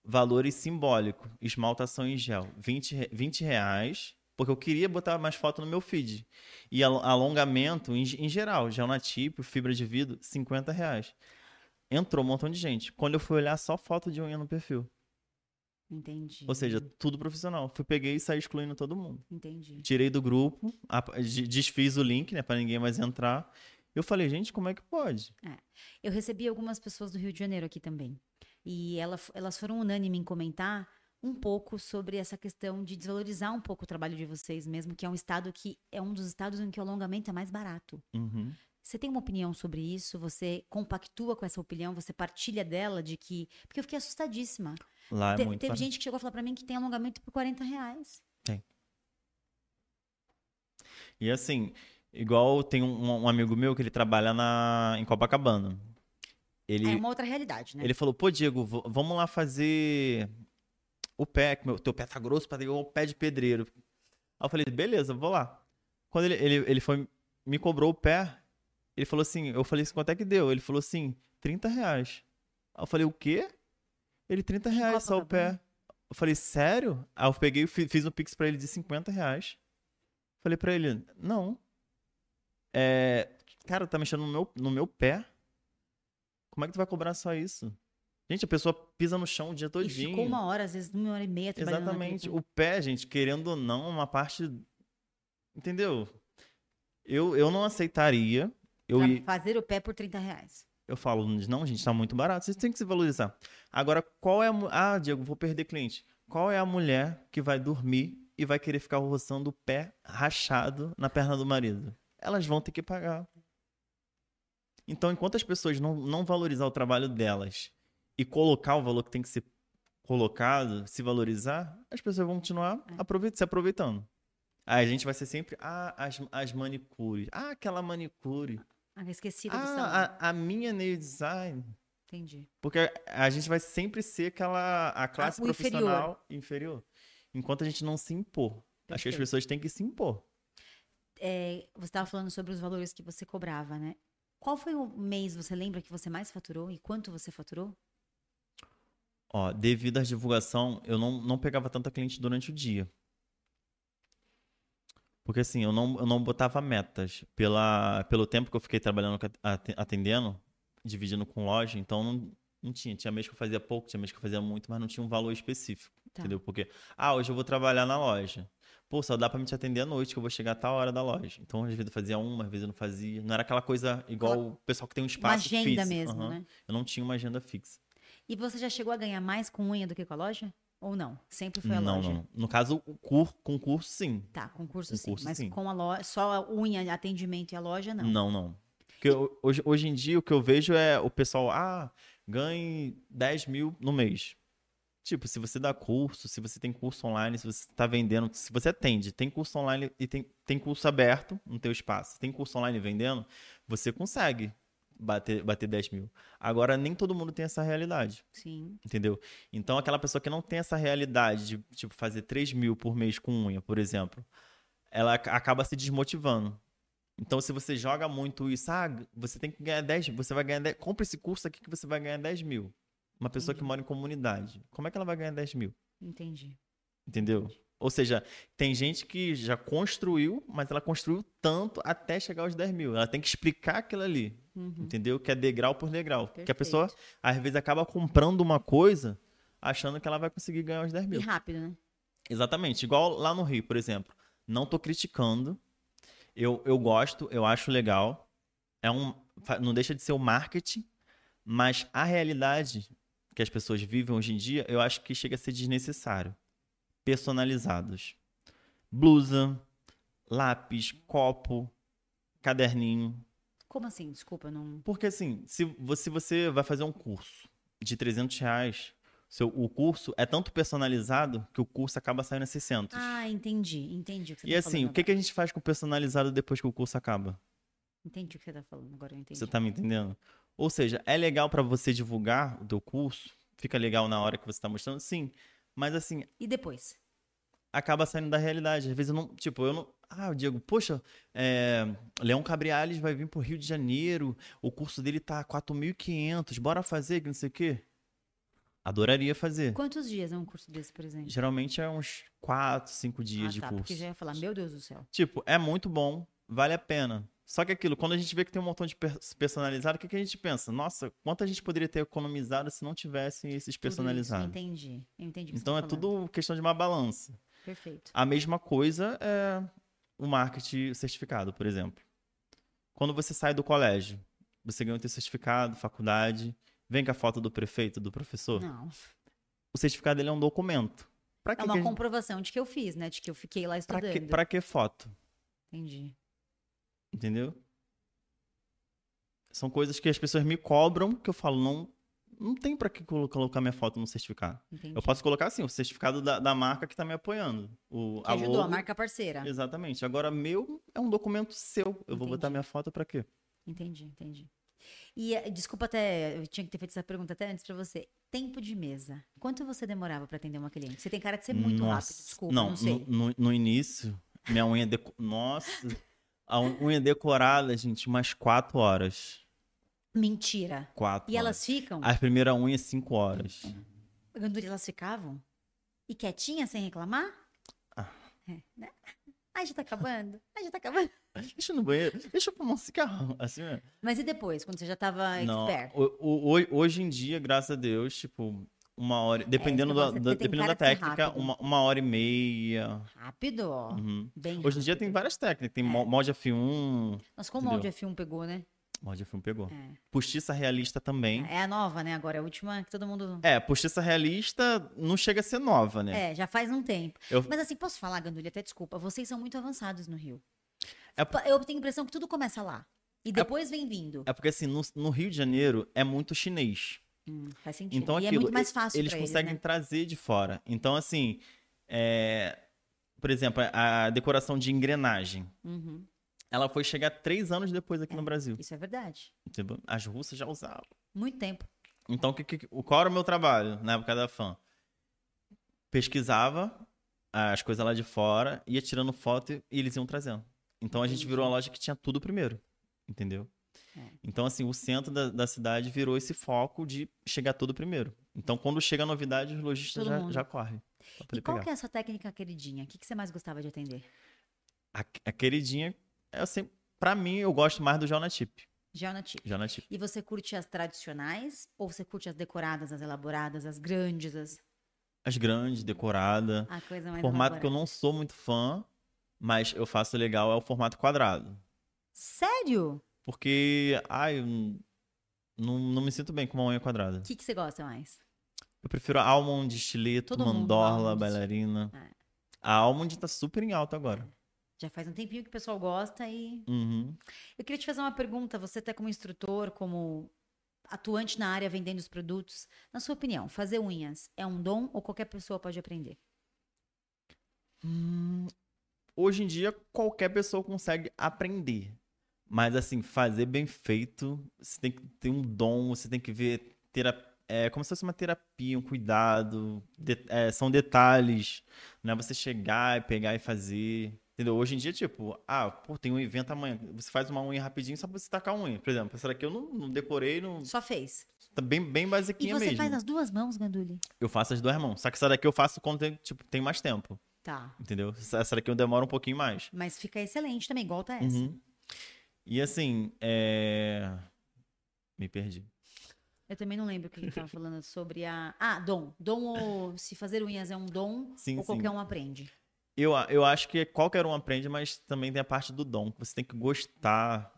[SPEAKER 2] valores simbólicos, esmaltação em gel, 20, re- 20 reais, porque eu queria botar mais foto no meu feed. E al- alongamento, em, em geral, gel na tipo, fibra de vidro, 50 reais. Entrou um montão de gente. Quando eu fui olhar, só foto de unha no perfil.
[SPEAKER 1] Entendi.
[SPEAKER 2] Ou seja, tudo profissional. Fui, peguei e saí excluindo todo mundo.
[SPEAKER 1] Entendi.
[SPEAKER 2] Tirei do grupo, desfiz o link, né, pra ninguém mais entrar. Eu falei, gente, como é que pode?
[SPEAKER 1] Eu recebi algumas pessoas do Rio de Janeiro aqui também. E ela- elas foram unânimes em comentar um pouco sobre essa questão de desvalorizar um pouco o trabalho de vocês mesmo, que é um estado que é um dos estados em que o alongamento é mais barato.
[SPEAKER 2] Uhum.
[SPEAKER 1] Você tem uma opinião sobre isso? Você compactua com essa opinião? Você partilha dela de que. Porque eu fiquei assustadíssima.
[SPEAKER 2] Lá é
[SPEAKER 1] Te-
[SPEAKER 2] muito
[SPEAKER 1] teve gente que chegou a falar pra mim que tem alongamento por 40 reais.
[SPEAKER 2] E assim, igual tem um, um amigo meu que ele trabalha na, em Copacabana. Ele,
[SPEAKER 1] É uma outra realidade, né?
[SPEAKER 2] ele falou, pô, Diego, vamos lá fazer o pé, que meu teu pé tá grosso pra ter o pé de pedreiro. Aí eu falei, beleza, vou lá. Quando ele, ele, ele foi, me cobrou o pé, ele falou assim, eu falei assim, quanto é que deu? Ele falou assim, 30 reais. Aí eu falei, o quê? Ele, 30 reais só o pé. Eu falei, sério? Aí eu peguei e fi- fiz um pix pra ele de 50 reais. Falei pra ele, não. É, cara, tá mexendo no meu, no meu pé. Como é que tu vai cobrar só isso? Gente, a pessoa pisa no chão o dia
[SPEAKER 1] E
[SPEAKER 2] todinho.
[SPEAKER 1] ficou uma hora, às vezes, uma hora e meia trabalhando
[SPEAKER 2] Exatamente. O pé, gente, querendo ou não, é uma parte. Entendeu? Eu, eu não aceitaria. Eu,
[SPEAKER 1] Pra
[SPEAKER 2] i-
[SPEAKER 1] fazer o pé por 30 reais.
[SPEAKER 2] eu falo, não, gente, tá muito barato. Vocês têm que se valorizar. Agora, qual é a. Ah, Diego, vou perder cliente. Qual é a mulher que vai dormir e vai querer ficar roçando o pé rachado na perna do marido? Elas vão ter que pagar. Então, enquanto as pessoas não, não valorizar o trabalho delas e colocar o valor que tem que ser colocado, se valorizar, as pessoas vão continuar
[SPEAKER 1] É.
[SPEAKER 2] se aproveitando. Aí a gente vai ser sempre, ah, as, as manicures. Ah, aquela manicure.
[SPEAKER 1] Ah, esquecida do salão.
[SPEAKER 2] Ah, a, a minha nail design.
[SPEAKER 1] Entendi.
[SPEAKER 2] Porque a gente vai sempre ser aquela a classe
[SPEAKER 1] Ah,
[SPEAKER 2] profissional inferior. Enquanto a gente não se impor. Acho que as
[SPEAKER 1] Perfeito.
[SPEAKER 2] pessoas têm que se impor.
[SPEAKER 1] É, você estava falando sobre os valores que você cobrava, né? Qual foi o mês, você lembra, que você mais faturou e quanto você faturou?
[SPEAKER 2] Ó, devido à divulgação, eu não, não pegava tanta cliente durante o dia. Porque assim, eu não, eu não botava metas. Pela, pelo tempo que eu fiquei trabalhando, atendendo, dividindo com loja, então não, não tinha. Tinha mês que eu fazia pouco, tinha mês que eu fazia muito, mas não tinha um valor específico.
[SPEAKER 1] Tá.
[SPEAKER 2] Entendeu? Porque, ah, hoje eu vou trabalhar na loja. Pô, só dá pra me te atender à noite, que eu vou chegar a tal hora da loja. Então, às vezes eu fazia uma, às vezes eu não fazia. Não era aquela coisa igual
[SPEAKER 1] Aquela-
[SPEAKER 2] o pessoal que tem um
[SPEAKER 1] Uma
[SPEAKER 2] espaço
[SPEAKER 1] agenda
[SPEAKER 2] fixo.
[SPEAKER 1] mesmo,
[SPEAKER 2] Aham.
[SPEAKER 1] né?
[SPEAKER 2] Eu não tinha uma agenda fixa.
[SPEAKER 1] E você já chegou a ganhar mais com unha do que com a loja? Ou não? Sempre foi a
[SPEAKER 2] não,
[SPEAKER 1] loja?
[SPEAKER 2] não. No caso, o cur, concurso, sim.
[SPEAKER 1] Tá, concurso sim.
[SPEAKER 2] Concurso,
[SPEAKER 1] mas
[SPEAKER 2] sim.
[SPEAKER 1] com a loja, só a unha, atendimento e a loja, não.
[SPEAKER 2] Não, não. Porque eu- hoje, hoje em dia o que eu vejo é o pessoal, ah, ganhe 10 mil no mês. Tipo, se você dá curso, se você tem curso online, se você está vendendo, se você atende, tem curso online e tem, tem curso aberto no teu espaço, tem curso online vendendo, você consegue bater, bater 10 mil. Agora, nem todo mundo tem essa realidade.
[SPEAKER 1] Sim.
[SPEAKER 2] Entendeu? Então, aquela pessoa que não tem essa realidade de, tipo, fazer 3 mil por mês com unha, por exemplo, ela ac- acaba se desmotivando. Então, se você joga muito isso, ah, você tem que ganhar 10 você vai ganhar 10, compra esse curso aqui que você vai ganhar 10 mil. Uma pessoa que
[SPEAKER 1] Entendi.
[SPEAKER 2] mora em comunidade, como é que ela vai ganhar 10 mil?
[SPEAKER 1] Entendi.
[SPEAKER 2] Entendeu? Ou seja, tem gente que já construiu, mas ela construiu tanto até chegar aos 10 mil. Ela tem que explicar aquilo ali. Uhum. Entendeu? Que é degrau por degrau. Perfeito. Que a pessoa, às vezes, acaba comprando uma coisa achando que ela vai conseguir ganhar os 10 mil.
[SPEAKER 1] E rápido, né?
[SPEAKER 2] Exatamente. Igual lá no Rio, por exemplo. Não tô criticando. Eu, eu gosto, eu acho legal. É um, não deixa de ser o marketing, mas a realidade que as pessoas vivem hoje em dia, eu acho que chega a ser desnecessário. Personalizados. Blusa, lápis, copo, caderninho.
[SPEAKER 1] Como assim? Desculpa, não.
[SPEAKER 2] Porque assim, se você, você vai fazer um curso de 300 reais, seu, o curso é tanto personalizado que o curso acaba saindo a 600.
[SPEAKER 1] Ah, entendi, entendi.
[SPEAKER 2] O e tá assim, o que, que a gente faz com o personalizado depois que o curso acaba?
[SPEAKER 1] Entendi o que você tá falando, agora eu entendi.
[SPEAKER 2] Você tá me entendendo? Ou seja, é legal para você divulgar o teu curso, fica legal na hora que você tá mostrando, sim. Mas assim.
[SPEAKER 1] E depois?
[SPEAKER 2] Acaba saindo da realidade. Às vezes eu não. Tipo, eu não. Ah, Diego, poxa, é, Leão Cabriales vai vir pro Rio de Janeiro, o curso dele tá 4.500, bora fazer, que não sei o quê. Adoraria fazer.
[SPEAKER 1] Quantos dias é um curso desse, por exemplo?
[SPEAKER 2] Geralmente é uns 4, 5 dias ah, de
[SPEAKER 1] tá,
[SPEAKER 2] curso.
[SPEAKER 1] Porque já ia falar, meu Deus do céu.
[SPEAKER 2] Tipo, é muito bom, vale a pena. Só que aquilo, quando a gente vê que tem um montão de personalizado, o que, que a gente pensa? Nossa, quanto a gente poderia ter economizado se não tivessem esses personalizados?
[SPEAKER 1] Entendi. Entendi
[SPEAKER 2] então
[SPEAKER 1] tá
[SPEAKER 2] é tudo questão de uma balança.
[SPEAKER 1] Perfeito.
[SPEAKER 2] A mesma coisa é o marketing certificado, por exemplo. Quando você sai do colégio, você ganha o teu certificado, faculdade, Vem com a foto do prefeito, do professor?
[SPEAKER 1] Não.
[SPEAKER 2] O certificado dele é um documento.
[SPEAKER 1] Pra é uma que comprovação de que eu fiz, né? De que eu fiquei lá estudando.
[SPEAKER 2] Pra que, pra que foto?
[SPEAKER 1] Entendi.
[SPEAKER 2] Entendeu? São coisas que as pessoas me cobram que eu falo, não, não tem para que colocar minha foto no certificado. Entendi. Eu posso colocar assim, o certificado da, da marca que está me apoiando. O,
[SPEAKER 1] que a ajudou, logo, a marca parceira.
[SPEAKER 2] Exatamente. Agora, meu é um documento seu. Eu entendi. vou botar minha foto para quê?
[SPEAKER 1] Entendi, entendi. E eh, desculpa até, eu tinha que ter feito essa pergunta até antes para você. Tempo de mesa. Quanto você demorava para atender uma cliente? Você tem cara de ser muito Nossa. rápido, desculpa, não, não sei.
[SPEAKER 2] No, no, no início, minha unha deco... [LAUGHS] Nossa, a unha decorada, gente, umas quatro horas.
[SPEAKER 1] Mentira.
[SPEAKER 2] Quatro.
[SPEAKER 1] E horas. elas ficam?
[SPEAKER 2] As primeiras unhas, cinco horas.
[SPEAKER 1] Ganduri, elas ficavam? E quietinha, sem reclamar? Ah. É, né? Ai, já tá acabando. Ai, já tá acabando. [LAUGHS]
[SPEAKER 2] Deixa no banheiro. Deixa eu fumar um cigarro. Assim mesmo.
[SPEAKER 1] Mas e depois, quando você já tava
[SPEAKER 2] Não,
[SPEAKER 1] expert?
[SPEAKER 2] O, o, hoje em dia, graças a Deus, tipo, uma hora. Dependendo, é, da, da dependendo da técnica, uma, uma hora e meia.
[SPEAKER 1] Rápido, ó.
[SPEAKER 2] Uhum.
[SPEAKER 1] Bem
[SPEAKER 2] Hoje em dia tem várias técnicas. Tem é. molde
[SPEAKER 1] F1. Nossa, como o molde F1 pegou, né?
[SPEAKER 2] Molde F1 pegou. É. Postiça realista também.
[SPEAKER 1] É a nova, né? Agora é a última que todo mundo.
[SPEAKER 2] É, postiça realista não chega a ser nova, né?
[SPEAKER 1] É, já faz um tempo. Eu... Mas assim, posso falar, Gandulha, até desculpa, vocês são muito avançados no Rio. É... Eu tenho a impressão que tudo começa lá. E é depois é... vem vindo.
[SPEAKER 2] É porque assim, no, no, Rio de Janeiro é muito chinês.
[SPEAKER 1] Hum, faz sentido.
[SPEAKER 2] Então, aquilo,
[SPEAKER 1] e é muito mais fácil
[SPEAKER 2] Eles conseguem eles, né? trazer de fora. Então, assim, é... por exemplo, a decoração de engrenagem.
[SPEAKER 1] Uhum
[SPEAKER 2] ela foi chegar três anos depois aqui
[SPEAKER 1] é,
[SPEAKER 2] no Brasil.
[SPEAKER 1] Isso é verdade.
[SPEAKER 2] As russas já usavam.
[SPEAKER 1] Muito tempo.
[SPEAKER 2] Então, que, que, qual era o meu trabalho na época da fã? Pesquisava as coisas lá de fora, ia tirando foto e eles iam trazendo. Então, a gente virou uma loja que tinha tudo primeiro. Entendeu? É. Então, assim, o centro da, da, cidade virou esse foco de chegar tudo primeiro. Então, quando chega a novidade, os lojistas já, já correm.
[SPEAKER 1] E qual que é a sua técnica queridinha? O que, que você mais gostava de atender?
[SPEAKER 2] A, a queridinha é assim, para mim, eu gosto mais do Jonatip.
[SPEAKER 1] Jonatip.
[SPEAKER 2] Jonatip.
[SPEAKER 1] E você curte as tradicionais ou você curte as decoradas, as elaboradas, as grandes, as
[SPEAKER 2] as grandes, decorada.
[SPEAKER 1] A coisa mais
[SPEAKER 2] Formato
[SPEAKER 1] elaborada.
[SPEAKER 2] que eu não sou muito fã, mas eu faço legal é o formato quadrado.
[SPEAKER 1] Sério?
[SPEAKER 2] Porque, ai, não, não me sinto bem com uma unha quadrada. O
[SPEAKER 1] que, que você gosta mais?
[SPEAKER 2] Eu prefiro a almond, estileto, Todo mandorla, bailarina. É. A almond tá super em alta agora.
[SPEAKER 1] Já faz um tempinho que o pessoal gosta e.
[SPEAKER 2] Uhum.
[SPEAKER 1] Eu queria te fazer uma pergunta. Você até como instrutor, como atuante na área vendendo os produtos, na sua opinião, fazer unhas é um dom ou qualquer pessoa pode aprender?
[SPEAKER 2] Hum, hoje em dia, qualquer pessoa consegue aprender. Mas, assim, fazer bem feito, você tem que ter um dom, você tem que ver. Terapia, é como se fosse uma terapia, um cuidado. De, é, são detalhes. Não é você chegar e pegar e fazer. Entendeu? Hoje em dia, tipo, ah, pô, tem um evento amanhã. Você faz uma unha rapidinho só pra você tacar a unha. Por exemplo, essa daqui eu não, não decorei. Não...
[SPEAKER 1] Só fez.
[SPEAKER 2] Tá bem, bem basiquinha
[SPEAKER 1] mesmo.
[SPEAKER 2] E você
[SPEAKER 1] mesmo. faz nas duas mãos, Ganduli?
[SPEAKER 2] Eu faço as duas mãos. Só que essa daqui eu faço quando tem, tipo, tem mais tempo.
[SPEAKER 1] Tá.
[SPEAKER 2] Entendeu? Essa daqui eu demoro um pouquinho mais.
[SPEAKER 1] Mas fica excelente também, igual tá essa.
[SPEAKER 2] Uhum. E assim, é... me perdi.
[SPEAKER 1] Eu também não lembro o que ele tava falando sobre a. Ah, dom. Dom ou se fazer unhas é um dom
[SPEAKER 2] Sim,
[SPEAKER 1] ou
[SPEAKER 2] sim.
[SPEAKER 1] qualquer um aprende.
[SPEAKER 2] Eu, eu acho que qualquer um aprende, mas também tem a parte do dom. que Você tem que gostar.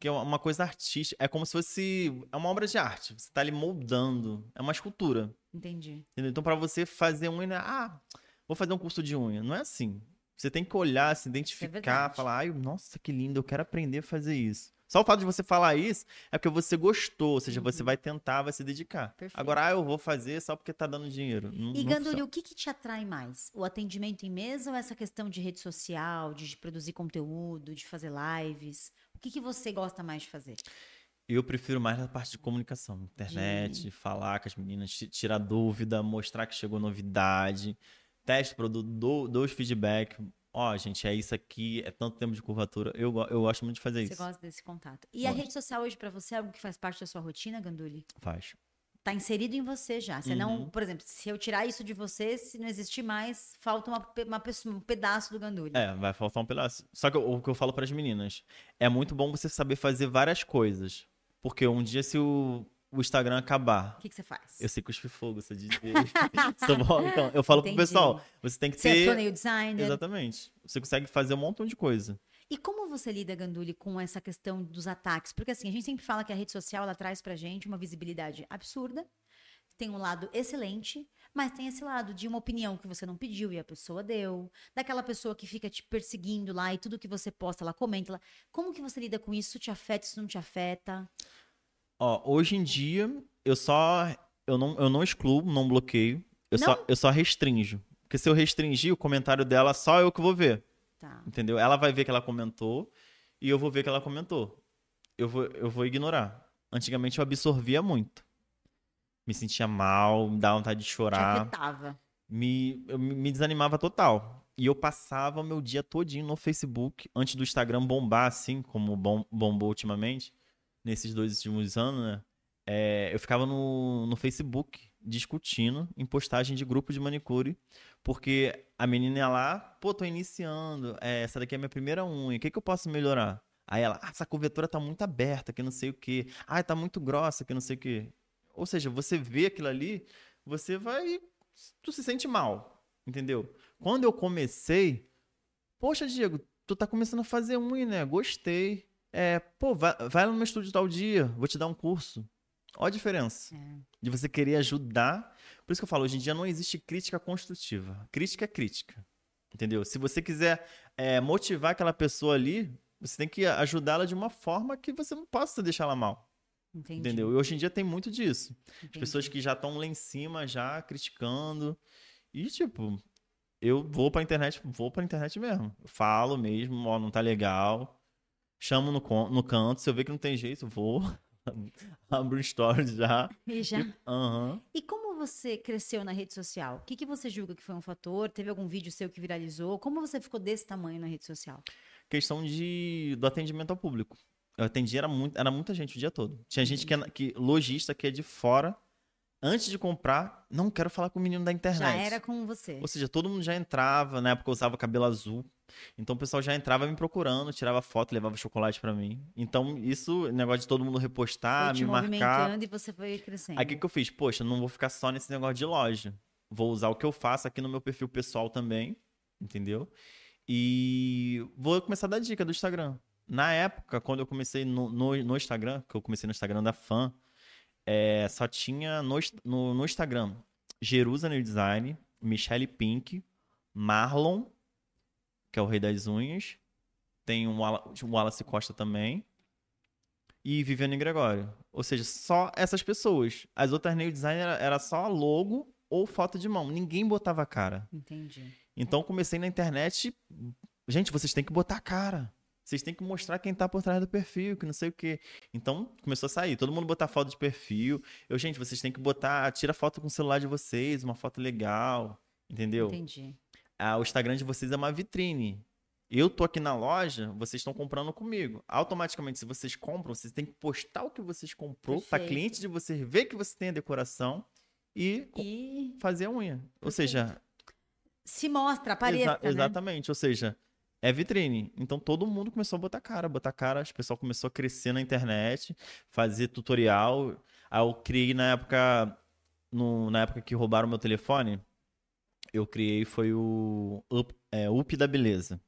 [SPEAKER 2] Que é uma coisa artística. É como se fosse. É uma obra de arte. Você tá ali moldando. É uma escultura.
[SPEAKER 1] Entendi.
[SPEAKER 2] Entendeu? Então, pra você fazer unha. Ah, vou fazer um curso de unha. Não é assim. Você tem que olhar, se identificar,
[SPEAKER 1] verdade.
[SPEAKER 2] falar, ai, nossa, que lindo, eu quero aprender a fazer isso. Só o fato de você falar isso é porque você gostou, ou seja, você
[SPEAKER 1] Uhum.
[SPEAKER 2] vai tentar, vai se dedicar.
[SPEAKER 1] Perfeito.
[SPEAKER 2] Agora, ah, eu vou fazer só porque tá dando dinheiro. Não,
[SPEAKER 1] E
[SPEAKER 2] funciona.
[SPEAKER 1] o que, que te atrai mais? O atendimento em mesa ou essa questão de rede social, de produzir conteúdo, de fazer lives? O que, que você gosta mais de fazer?
[SPEAKER 2] Eu prefiro mais a parte de comunicação, internet, falar com as meninas, ti- tirar dúvida, mostrar que chegou novidade, teste o produto, dou, dou os feedback. Ó, gente, é isso aqui, é tanto tempo de curvatura. Eu, eu gosto muito de fazer
[SPEAKER 1] Você
[SPEAKER 2] isso.
[SPEAKER 1] gosta desse contato. E a
[SPEAKER 2] Gosto.
[SPEAKER 1] rede social hoje pra você é algo que faz parte da sua rotina, Ganduli?
[SPEAKER 2] Faz.
[SPEAKER 1] Tá inserido em você já. Você não,
[SPEAKER 2] Uhum.
[SPEAKER 1] por exemplo, se eu tirar isso de você, se não existir mais, falta uma, uma pessoa- um pedaço do Ganduli.
[SPEAKER 2] É, vai faltar um pedaço. Só que o que eu falo para as meninas, é muito bom você saber fazer várias coisas. Porque um dia se o, o Instagram acabar,
[SPEAKER 1] O que, que você faz?
[SPEAKER 2] eu sei cuspir fogo, sou DJ. [LAUGHS] sou bom. Então, eu falo
[SPEAKER 1] Entendi.
[SPEAKER 2] pro pessoal, você tem que
[SPEAKER 1] Você é
[SPEAKER 2] ter...
[SPEAKER 1] torneio designer.
[SPEAKER 2] Exatamente. Você consegue fazer um montão de coisa.
[SPEAKER 1] E como você lida, Ganduli, com essa questão dos ataques? Porque assim, a gente sempre fala que a rede social ela traz pra gente uma visibilidade absurda. Tem um lado excelente, mas tem esse lado de uma opinião que você não pediu e a pessoa deu, daquela pessoa que fica te perseguindo lá e tudo que você posta, ela comenta. Ela... Como que você lida com isso? Isso te afeta, isso não te afeta?
[SPEAKER 2] Ó, hoje em dia, eu só. Eu não, eu não excluo, não bloqueio. Eu,
[SPEAKER 1] Não?
[SPEAKER 2] Só, eu só restringo. Porque se eu restringir o comentário dela, só eu que vou ver.
[SPEAKER 1] Tá.
[SPEAKER 2] Entendeu? Ela vai ver que ela comentou e eu vou ver que ela comentou. Eu vou, eu vou ignorar. Antigamente eu absorvia muito. Me sentia mal, me dava vontade de chorar. Me, eu me me desanimava total. E eu passava o meu dia todinho no Facebook, antes do Instagram bombar, assim, como bom- bombou ultimamente, nesses dois últimos anos, né? É, eu ficava no, no Facebook discutindo em postagem de grupo de manicure, porque a menina ia lá, pô, tô iniciando, é, essa daqui é a minha primeira unha, o que, que eu posso melhorar? Aí ela, ah, essa cobertura tá muito aberta, que não sei o quê. Ah, tá muito grossa, que não sei o quê. Ou seja, você vê aquilo ali, você vai. Tu se sente mal, entendeu? Quando eu comecei, poxa, Diego, tu tá começando a fazer unha, né? Gostei. É, pô, vai, vai lá no meu estúdio tal dia, vou te dar um curso. Olha a diferença
[SPEAKER 1] É.
[SPEAKER 2] de você querer ajudar. Por isso que eu falo, hoje em dia não existe crítica construtiva. Crítica é crítica. Entendeu? Se você quiser é, motivar aquela pessoa ali, você tem que ajudá-la de uma forma que você não possa deixar ela mal.
[SPEAKER 1] Entendi.
[SPEAKER 2] Entendeu? E hoje em dia tem muito disso. As
[SPEAKER 1] entendi.
[SPEAKER 2] pessoas que já estão lá em cima, já criticando. E, tipo, eu vou pra internet, vou pra internet mesmo. Falo mesmo, ó, não tá legal. Chamo no, no canto, se eu ver que não tem jeito, vou. [LAUGHS] Abro um story já.
[SPEAKER 1] E já.
[SPEAKER 2] Aham.
[SPEAKER 1] E como você cresceu na rede social? O que, que você julga que foi um fator? Teve algum vídeo seu que viralizou? Como você ficou desse tamanho na rede social?
[SPEAKER 2] Questão de, do atendimento ao público. Eu atendi, era, muito, era muita gente o dia todo. Tinha gente que, é, que lojista que é de fora, antes de comprar, não quero falar com o menino da internet.
[SPEAKER 1] Já era com você.
[SPEAKER 2] Ou seja, todo mundo já entrava, na época eu usava cabelo azul. Então o pessoal já entrava me procurando, tirava foto, levava chocolate pra mim. Então isso, negócio de todo mundo repostar, me marcar.
[SPEAKER 1] movimentando e você foi crescendo.
[SPEAKER 2] Aí o que, que eu fiz? Poxa, não vou ficar só nesse negócio de loja. Vou usar o que eu faço aqui no meu perfil pessoal também, entendeu? E vou começar a dar dica do Instagram. Na época, quando eu comecei no, no, no Instagram, que eu comecei no Instagram da fã, é, só tinha no, no, no Instagram Jerusa New Design, Michelle Pink, Marlon, que é o rei das unhas, tem o Wallace Costa também, e Viviane Gregório. Ou seja, só essas pessoas. As outras nail design era, era só logo ou foto de mão. Ninguém botava a cara.
[SPEAKER 1] Entendi.
[SPEAKER 2] Então comecei na internet. Gente, vocês têm que botar a cara. Vocês têm que mostrar quem tá por trás do perfil, que não sei o quê. Então começou a sair. Todo mundo botar foto de perfil. Eu, gente, vocês têm que botar. Tira foto com o celular de vocês, uma foto legal. Entendeu?
[SPEAKER 1] Entendi.
[SPEAKER 2] Ah, o Instagram de vocês é uma vitrine. Eu tô aqui na loja, vocês estão comprando comigo. Automaticamente, se vocês compram, vocês têm que postar o que vocês comprou para cliente de vocês ver que você tem a decoração e
[SPEAKER 1] E
[SPEAKER 2] fazer a unha. Ou
[SPEAKER 1] Perfeito.
[SPEAKER 2] seja,
[SPEAKER 1] se mostra, apareça. Exa
[SPEAKER 2] né? Exatamente, ou seja, é vitrine. Então todo mundo começou a botar cara, botar cara, o pessoal começou a crescer na internet, fazer tutorial. Aí eu criei na época, no, na época que roubaram meu telefone, eu criei foi o Up, é, Up da Beleza.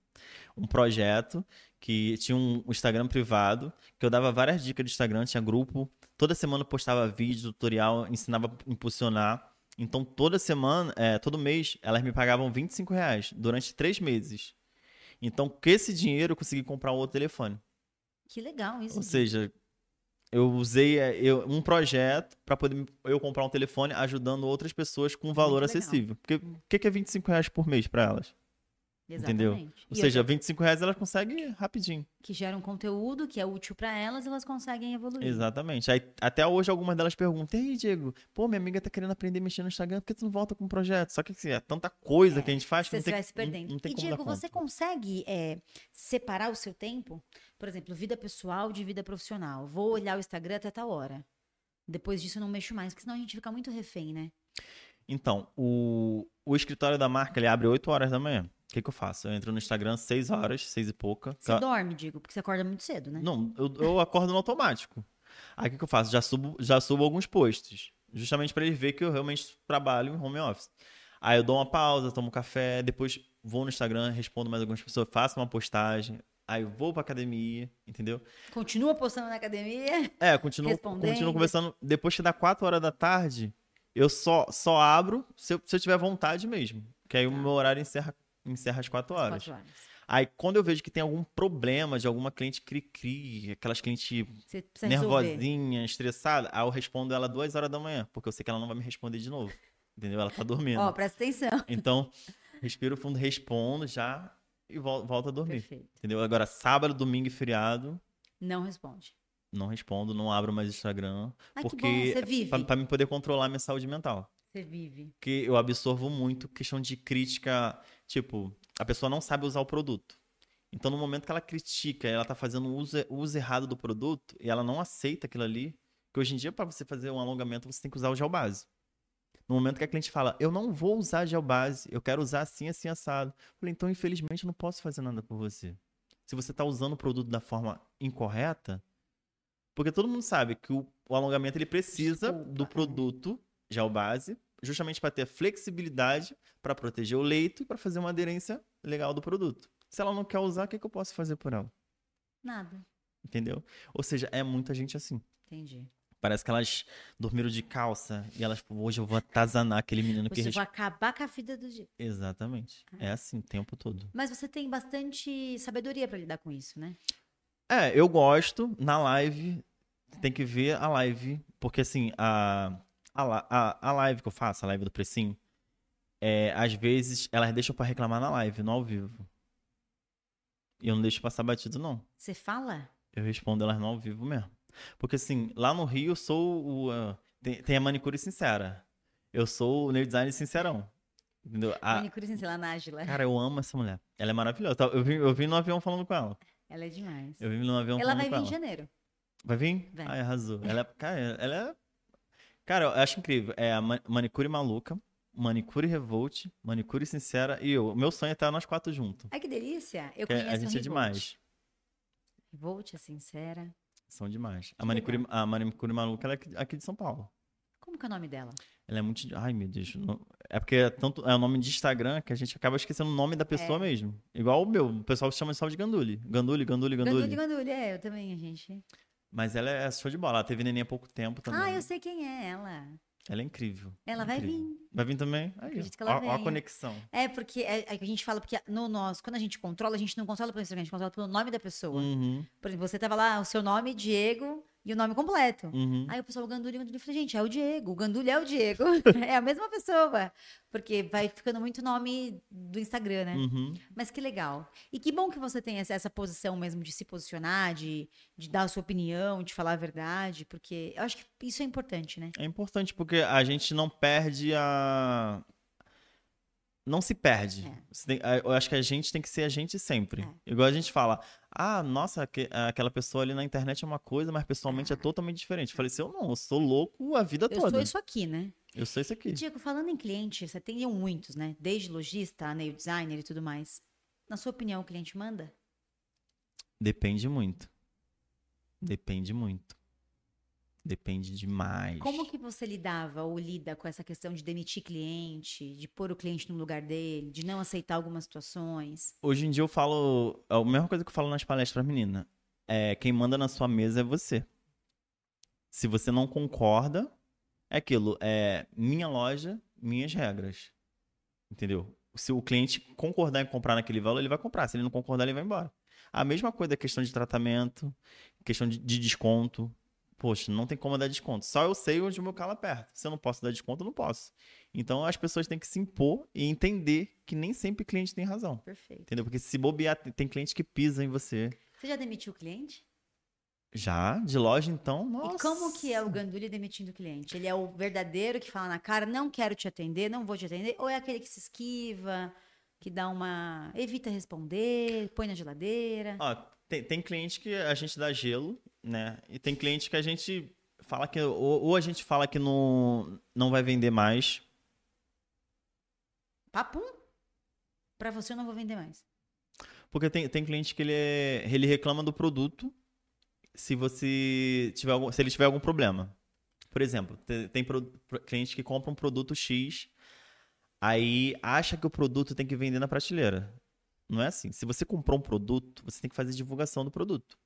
[SPEAKER 2] Um projeto que tinha um Instagram privado, que eu dava várias dicas de Instagram, tinha grupo, toda semana postava vídeo, tutorial, ensinava a impulsionar. Então, toda semana, é, todo mês, elas me pagavam 25 reais durante três meses. Então, com esse dinheiro, eu consegui comprar um outro telefone.
[SPEAKER 1] Que legal isso.
[SPEAKER 2] Ou seja, eu usei é, eu, um projeto para poder eu comprar um telefone ajudando outras pessoas com valor acessível. Porque hum. o que é 25 reais por mês para elas? Exatamente. Entendeu? Ou e seja, outra... 25 reais elas conseguem rapidinho.
[SPEAKER 1] Que gera um conteúdo que é útil para elas, elas conseguem evoluir.
[SPEAKER 2] Exatamente. Aí, até hoje algumas delas perguntam: "E aí, Diego, pô, minha amiga tá querendo aprender a mexer no Instagram, por que tu não volta com um projeto?" Só que assim, é tanta coisa é, que a gente faz que
[SPEAKER 1] você
[SPEAKER 2] não tem,
[SPEAKER 1] vai se perdendo. Não, não e Diego, você consegue é, separar o seu tempo? Por exemplo, vida pessoal de vida profissional. Vou olhar o Instagram até tal hora. Depois disso eu não mexo mais, porque senão a gente fica muito refém, né?
[SPEAKER 2] Então, o, o escritório da marca ele abre 8 horas da manhã que, que eu faço? Eu entro no Instagram seis horas, seis e pouca.
[SPEAKER 1] Você dorme, digo, porque você acorda muito cedo, né?
[SPEAKER 2] Não, eu, eu acordo no automático. Aí o que, que eu faço? Já subo, já subo alguns posts. Justamente para eles verem que eu realmente trabalho em home office. Aí eu dou uma pausa, tomo um café, depois vou no Instagram, respondo mais algumas pessoas, faço uma postagem, aí vou pra academia, entendeu?
[SPEAKER 1] Continua postando na academia?
[SPEAKER 2] É, continuo, continuo conversando. Depois que dá 4 horas da tarde, eu só, só abro se eu, se eu tiver vontade mesmo. Que aí tá. o meu horário encerra encerra às 4 horas. horas. Aí, quando eu vejo que tem algum problema de alguma cliente cri-cri, aquelas clientes nervosinha, estressada, aí eu respondo ela duas horas da manhã, porque eu sei que ela não vai me responder de novo. Entendeu? Ela tá dormindo.
[SPEAKER 1] Ó, oh, presta atenção.
[SPEAKER 2] Então, respiro fundo, respondo já e volto a dormir. Perfeito. Entendeu? Agora, sábado, domingo e feriado.
[SPEAKER 1] Não responde.
[SPEAKER 2] Não respondo, não abro mais Instagram.
[SPEAKER 1] Ai,
[SPEAKER 2] porque
[SPEAKER 1] que você vive.
[SPEAKER 2] Pra, pra me poder controlar minha saúde mental.
[SPEAKER 1] Você vive.
[SPEAKER 2] Porque eu absorvo muito questão de crítica. Tipo, a pessoa não sabe usar o produto. Então, no momento que ela critica, ela tá fazendo uso, uso errado do produto e ela não aceita aquilo ali, que hoje em dia, para você fazer um alongamento, você tem que usar o gel base. No momento que a cliente fala, eu não vou usar gel base, eu quero usar assim, assim, assado. Eu falei, então, infelizmente, eu não posso fazer nada por você. Se você está usando o produto da forma incorreta, porque todo mundo sabe que o, o alongamento ele precisa Desculpa, do produto gel base justamente para ter flexibilidade para proteger o leito e para fazer uma aderência legal do produto. Se ela não quer usar, o que, que eu posso fazer por ela?
[SPEAKER 1] Nada.
[SPEAKER 2] Entendeu? Ou seja, é muita gente assim.
[SPEAKER 1] Entendi.
[SPEAKER 2] Parece que elas dormiram de calça e elas, hoje eu vou atazanar aquele menino
[SPEAKER 1] você
[SPEAKER 2] que...
[SPEAKER 1] Você vai acabar com a vida do dia.
[SPEAKER 2] Exatamente. Ah. É assim o tempo todo.
[SPEAKER 1] Mas você tem bastante sabedoria para lidar com isso, né?
[SPEAKER 2] É, eu gosto. Na live, tem que ver a live. Porque assim, a a, a, a live que eu faço, a live do Precinho, é, às vezes elas deixam para reclamar na live, no ao vivo. E eu não deixo passar batido, não.
[SPEAKER 1] Você fala?
[SPEAKER 2] Eu respondo elas no ao vivo mesmo. Porque assim, lá no Rio eu sou o. Uh, tem, tem, a manicure sincera. Eu sou o nail design sincerão. Entendeu?
[SPEAKER 1] A... Manicure sincera, a Nájila.
[SPEAKER 2] Cara, eu amo essa mulher. Ela é maravilhosa. Eu vim, eu vim no avião falando com ela.
[SPEAKER 1] Ela é demais.
[SPEAKER 2] Eu vim no avião
[SPEAKER 1] ela
[SPEAKER 2] falando com ela.
[SPEAKER 1] Ela vai vir em janeiro.
[SPEAKER 2] Vai vir? Vai. Ai, arrasou. Ela é, cara, ela é Cara, eu acho incrível. É a manicure maluca, manicure revolt, manicure sincera e eu. O meu sonho é estar nós quatro juntos.
[SPEAKER 1] Ai, que delícia. Eu conheço
[SPEAKER 2] A gente é demais.
[SPEAKER 1] Revolt, é sincera.
[SPEAKER 2] São demais. a manicure, a manicure maluca ela é aqui de São Paulo.
[SPEAKER 1] Como que é o nome dela?
[SPEAKER 2] Ela é muito. Ai, meu Deus. É porque é, tanto... é o nome de Instagram que a gente acaba esquecendo o nome da pessoa é. mesmo. Igual o meu. O pessoal chama só de Ganduli. Ganduli, Ganduli, Ganduli.
[SPEAKER 1] Ganduli, Ganduli, é, eu também, a gente.
[SPEAKER 2] Mas ela é show de bola. Ela teve neném há pouco tempo também.
[SPEAKER 1] Ah, eu sei quem é ela.
[SPEAKER 2] Ela é incrível.
[SPEAKER 1] Ela vai
[SPEAKER 2] incrível.
[SPEAKER 1] vir.
[SPEAKER 2] Vai vir também? Aí,
[SPEAKER 1] Acredito que ela
[SPEAKER 2] ó, ó, a conexão.
[SPEAKER 1] É, porque é, é, a gente fala, porque no nosso, quando a gente controla, a gente não controla pelo Instagram, a gente controla pelo nome da pessoa.
[SPEAKER 2] Uhum.
[SPEAKER 1] Por exemplo, você tava lá, o seu nome, Diego, e o nome completo.
[SPEAKER 2] Uhum.
[SPEAKER 1] Aí o pessoal, o Gandulho, Gandulho, eu falei, gente, é o Diego, o Gandulho é o Diego. [LAUGHS] [LAUGHS] é a mesma pessoa. Porque vai ficando muito nome do Instagram, né?
[SPEAKER 2] Uhum.
[SPEAKER 1] Mas que legal. E que bom que você tem essa, essa posição mesmo de se posicionar, de, de dar a sua opinião, de falar a verdade, porque eu acho que isso é importante, né?
[SPEAKER 2] É importante porque a gente não perde a, não se perde. É. Tem, eu acho que a gente tem que ser a gente sempre. É. Igual a gente fala, ah, nossa, que, aquela pessoa ali na internet é uma coisa, mas pessoalmente é, é totalmente diferente. Eu falei assim, eu não, eu sou louco a vida
[SPEAKER 1] eu
[SPEAKER 2] toda. Eu
[SPEAKER 1] sou isso aqui, né?
[SPEAKER 2] Eu sou esse aqui.
[SPEAKER 1] Diego, falando em cliente, você tem muitos, né? Desde lojista, nail designer e tudo mais. Na sua opinião, o cliente manda?
[SPEAKER 2] Depende muito. Depende muito. Depende demais.
[SPEAKER 1] Como que você lidava ou lida com essa questão de demitir cliente, de pôr o cliente no lugar dele, de não aceitar algumas situações?
[SPEAKER 2] Hoje em dia eu falo. A mesma coisa que eu falo nas palestras menina. É, quem manda na sua mesa é você. Se você não concorda, é aquilo. É minha loja, minhas regras. Entendeu? Se o cliente concordar em comprar naquele valor, ele vai comprar. Se ele não concordar, ele vai embora. A mesma coisa, questão de tratamento, questão de, de desconto poxa, não tem como dar desconto. Só eu sei onde o meu calo aperta. Se eu não posso dar desconto, eu não posso. Então as pessoas têm que se impor e entender que nem sempre cliente tem razão.
[SPEAKER 1] Perfeito.
[SPEAKER 2] Entendeu? Porque se bobear, tem cliente que pisa em você.
[SPEAKER 1] Você já demitiu o cliente?
[SPEAKER 2] Já, de loja então, nossa.
[SPEAKER 1] E como que é o Gandulli demitindo o cliente? Ele é o verdadeiro que fala na cara, não quero te atender, não vou te atender? Ou é aquele que se esquiva, que dá uma... evita responder, põe na geladeira?
[SPEAKER 2] Ó, tem, tem cliente que a gente dá gelo né? E tem cliente que a gente fala que ou, ou, a gente fala que não, não vai vender mais.
[SPEAKER 1] Papum? Para você eu não vou vender mais.
[SPEAKER 2] Porque tem, tem cliente que ele, é, ele reclama do produto se você tiver algum, se ele tiver algum problema. Por exemplo, tem, tem pro, cliente que compra um produto X, aí acha que o produto tem que vender na prateleira. Não é assim. Se você comprou um produto, você tem que fazer divulgação do produto.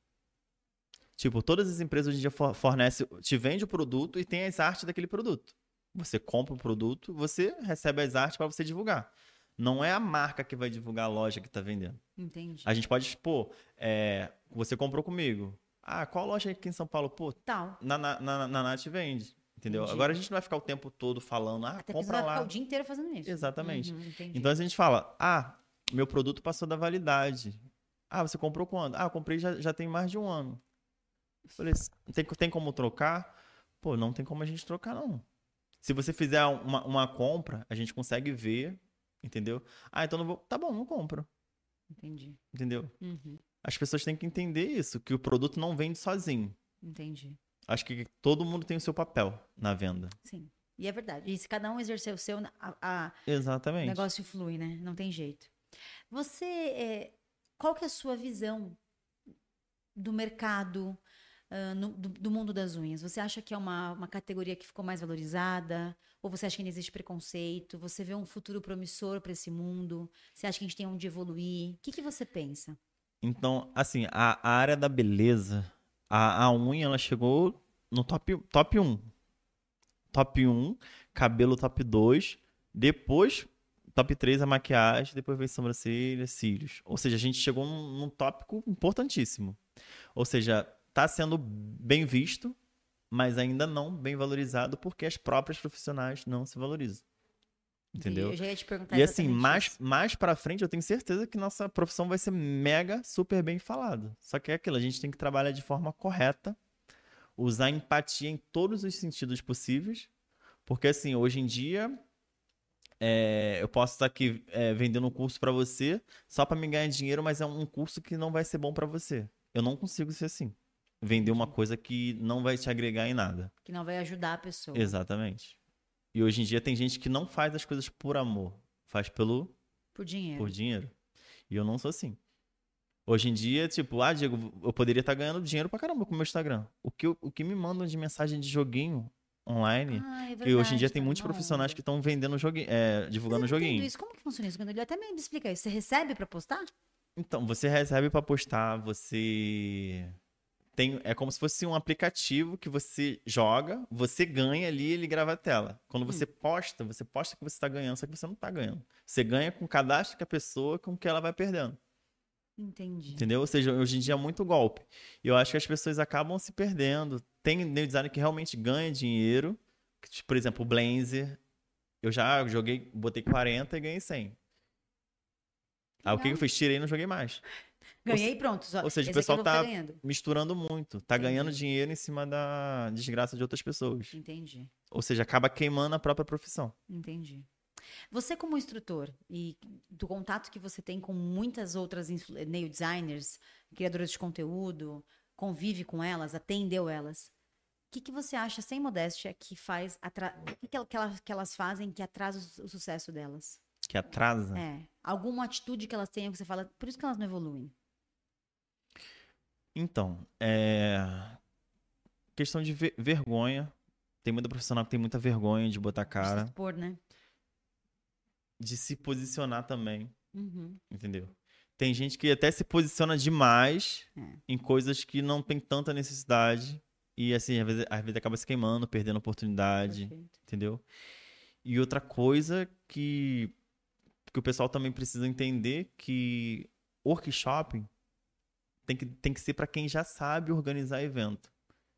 [SPEAKER 2] Tipo, todas as empresas hoje em dia fornecem, te vende o produto e tem as artes daquele produto. Você compra o produto, você recebe as artes para você divulgar. Não é a marca que vai divulgar a loja que está vendendo.
[SPEAKER 1] Entendi.
[SPEAKER 2] A gente pode expor, é, você comprou comigo. Ah, qual loja aqui em São Paulo? Pô,
[SPEAKER 1] tal.
[SPEAKER 2] Na, na, na, na Nath vende. Entendeu? Entendi. Agora a gente não vai ficar o tempo todo falando, ah,
[SPEAKER 1] Até
[SPEAKER 2] compra
[SPEAKER 1] lá.
[SPEAKER 2] vai
[SPEAKER 1] ficar o dia inteiro fazendo isso.
[SPEAKER 2] Exatamente. Uhum, então a gente fala, ah, meu produto passou da validade. Ah, você comprou quando? Ah, eu comprei já, já tem mais de um ano. Falei, tem, tem como trocar? Pô, não tem como a gente trocar, não. Se você fizer uma, uma compra, a gente consegue ver, entendeu? Ah, então não vou. Tá bom, não compro.
[SPEAKER 1] Entendi.
[SPEAKER 2] Entendeu?
[SPEAKER 1] Uhum.
[SPEAKER 2] As pessoas têm que entender isso, que o produto não vende sozinho.
[SPEAKER 1] Entendi.
[SPEAKER 2] Acho que todo mundo tem o seu papel na venda.
[SPEAKER 1] Sim. E é verdade. E se cada um exercer o seu, a, a
[SPEAKER 2] Exatamente.
[SPEAKER 1] o negócio flui, né? Não tem jeito. Você, é, qual que é a sua visão do mercado, uh, no, do, do, mundo das unhas? Você acha que é uma, uma categoria que ficou mais valorizada? Ou você acha que ainda existe preconceito? Você vê um futuro promissor para esse mundo? Você acha que a gente tem onde evoluir? O que, que você pensa?
[SPEAKER 2] Então, assim, a, a área da beleza, a, a unha, ela chegou no top, top 1. Top 1, cabelo top 2, depois top 3 a maquiagem, depois vem sobrancelha, cílios. Ou seja, a gente chegou num, num tópico importantíssimo. Ou seja, está sendo bem visto, mas ainda não bem valorizado porque as próprias profissionais não se valorizam. Entendeu?
[SPEAKER 1] Eu já ia te perguntar
[SPEAKER 2] e assim, mais, mais pra frente, eu tenho certeza que nossa profissão vai ser mega, super bem falada. Só que é aquilo, a gente tem que trabalhar de forma correta, usar empatia em todos os sentidos possíveis, porque assim, hoje em dia, é, eu posso estar aqui é, vendendo um curso para você só para me ganhar dinheiro, mas é um curso que não vai ser bom para você. Eu não consigo ser assim vender uma coisa que não vai te agregar em nada.
[SPEAKER 1] Que não vai ajudar a pessoa.
[SPEAKER 2] Exatamente. E hoje em dia tem gente que não faz as coisas por amor, faz pelo
[SPEAKER 1] por dinheiro.
[SPEAKER 2] Por dinheiro. E eu não sou assim. Hoje em dia, tipo, ah, Diego, eu poderia estar ganhando dinheiro pra caramba com o meu Instagram. O que, o que me mandam de mensagem de joguinho online, ah, é verdade, hoje em dia tem muitos profissionais que estão vendendo joguinho, é, divulgando
[SPEAKER 1] Mas
[SPEAKER 2] eu joguinho.
[SPEAKER 1] Isso. Como que funciona isso? Ele até me explica isso. Você recebe para postar?
[SPEAKER 2] Então, você recebe para postar, você tem, é como se fosse um aplicativo que você joga, você ganha ali e ele grava a tela. Quando você hum. posta, você posta que você está ganhando, só que você não está ganhando. Você ganha com o cadastro que a pessoa, com que ela vai perdendo.
[SPEAKER 1] Entendi.
[SPEAKER 2] Entendeu? Ou seja, hoje em dia é muito golpe. E eu acho que as pessoas acabam se perdendo. Tem new designer que realmente ganha dinheiro. Por exemplo, o Blazer. Eu já joguei, botei 40 e ganhei 100. Aí o que eu fiz? Tirei e não joguei mais.
[SPEAKER 1] Ganhei pronto. Só.
[SPEAKER 2] Ou seja, o pessoal tá misturando muito. Tá Entendi. ganhando dinheiro em cima da desgraça de outras pessoas.
[SPEAKER 1] Entendi.
[SPEAKER 2] Ou seja, acaba queimando a própria profissão.
[SPEAKER 1] Entendi. Você como instrutor e do contato que você tem com muitas outras nail designers, criadoras de conteúdo, convive com elas, atendeu elas. que, que você acha, sem modéstia, que faz. Atra... O que, que, elas, que elas fazem que atrasa o sucesso delas?
[SPEAKER 2] Que atrasa?
[SPEAKER 1] É. Alguma atitude que elas tenham que você fala, por isso que elas não evoluem.
[SPEAKER 2] Então, é. Questão de ver vergonha. Tem muita profissional que tem muita vergonha de botar cara. De
[SPEAKER 1] se expor, né?
[SPEAKER 2] De se posicionar também.
[SPEAKER 1] Uhum.
[SPEAKER 2] Entendeu? Tem gente que até se posiciona demais
[SPEAKER 1] é.
[SPEAKER 2] em coisas que não tem tanta necessidade. E assim, às vezes, às vezes acaba se queimando, perdendo oportunidade.
[SPEAKER 1] Perfeito.
[SPEAKER 2] Entendeu? E outra coisa que, que o pessoal também precisa entender que workshop tem que, tem que ser para quem já sabe organizar evento.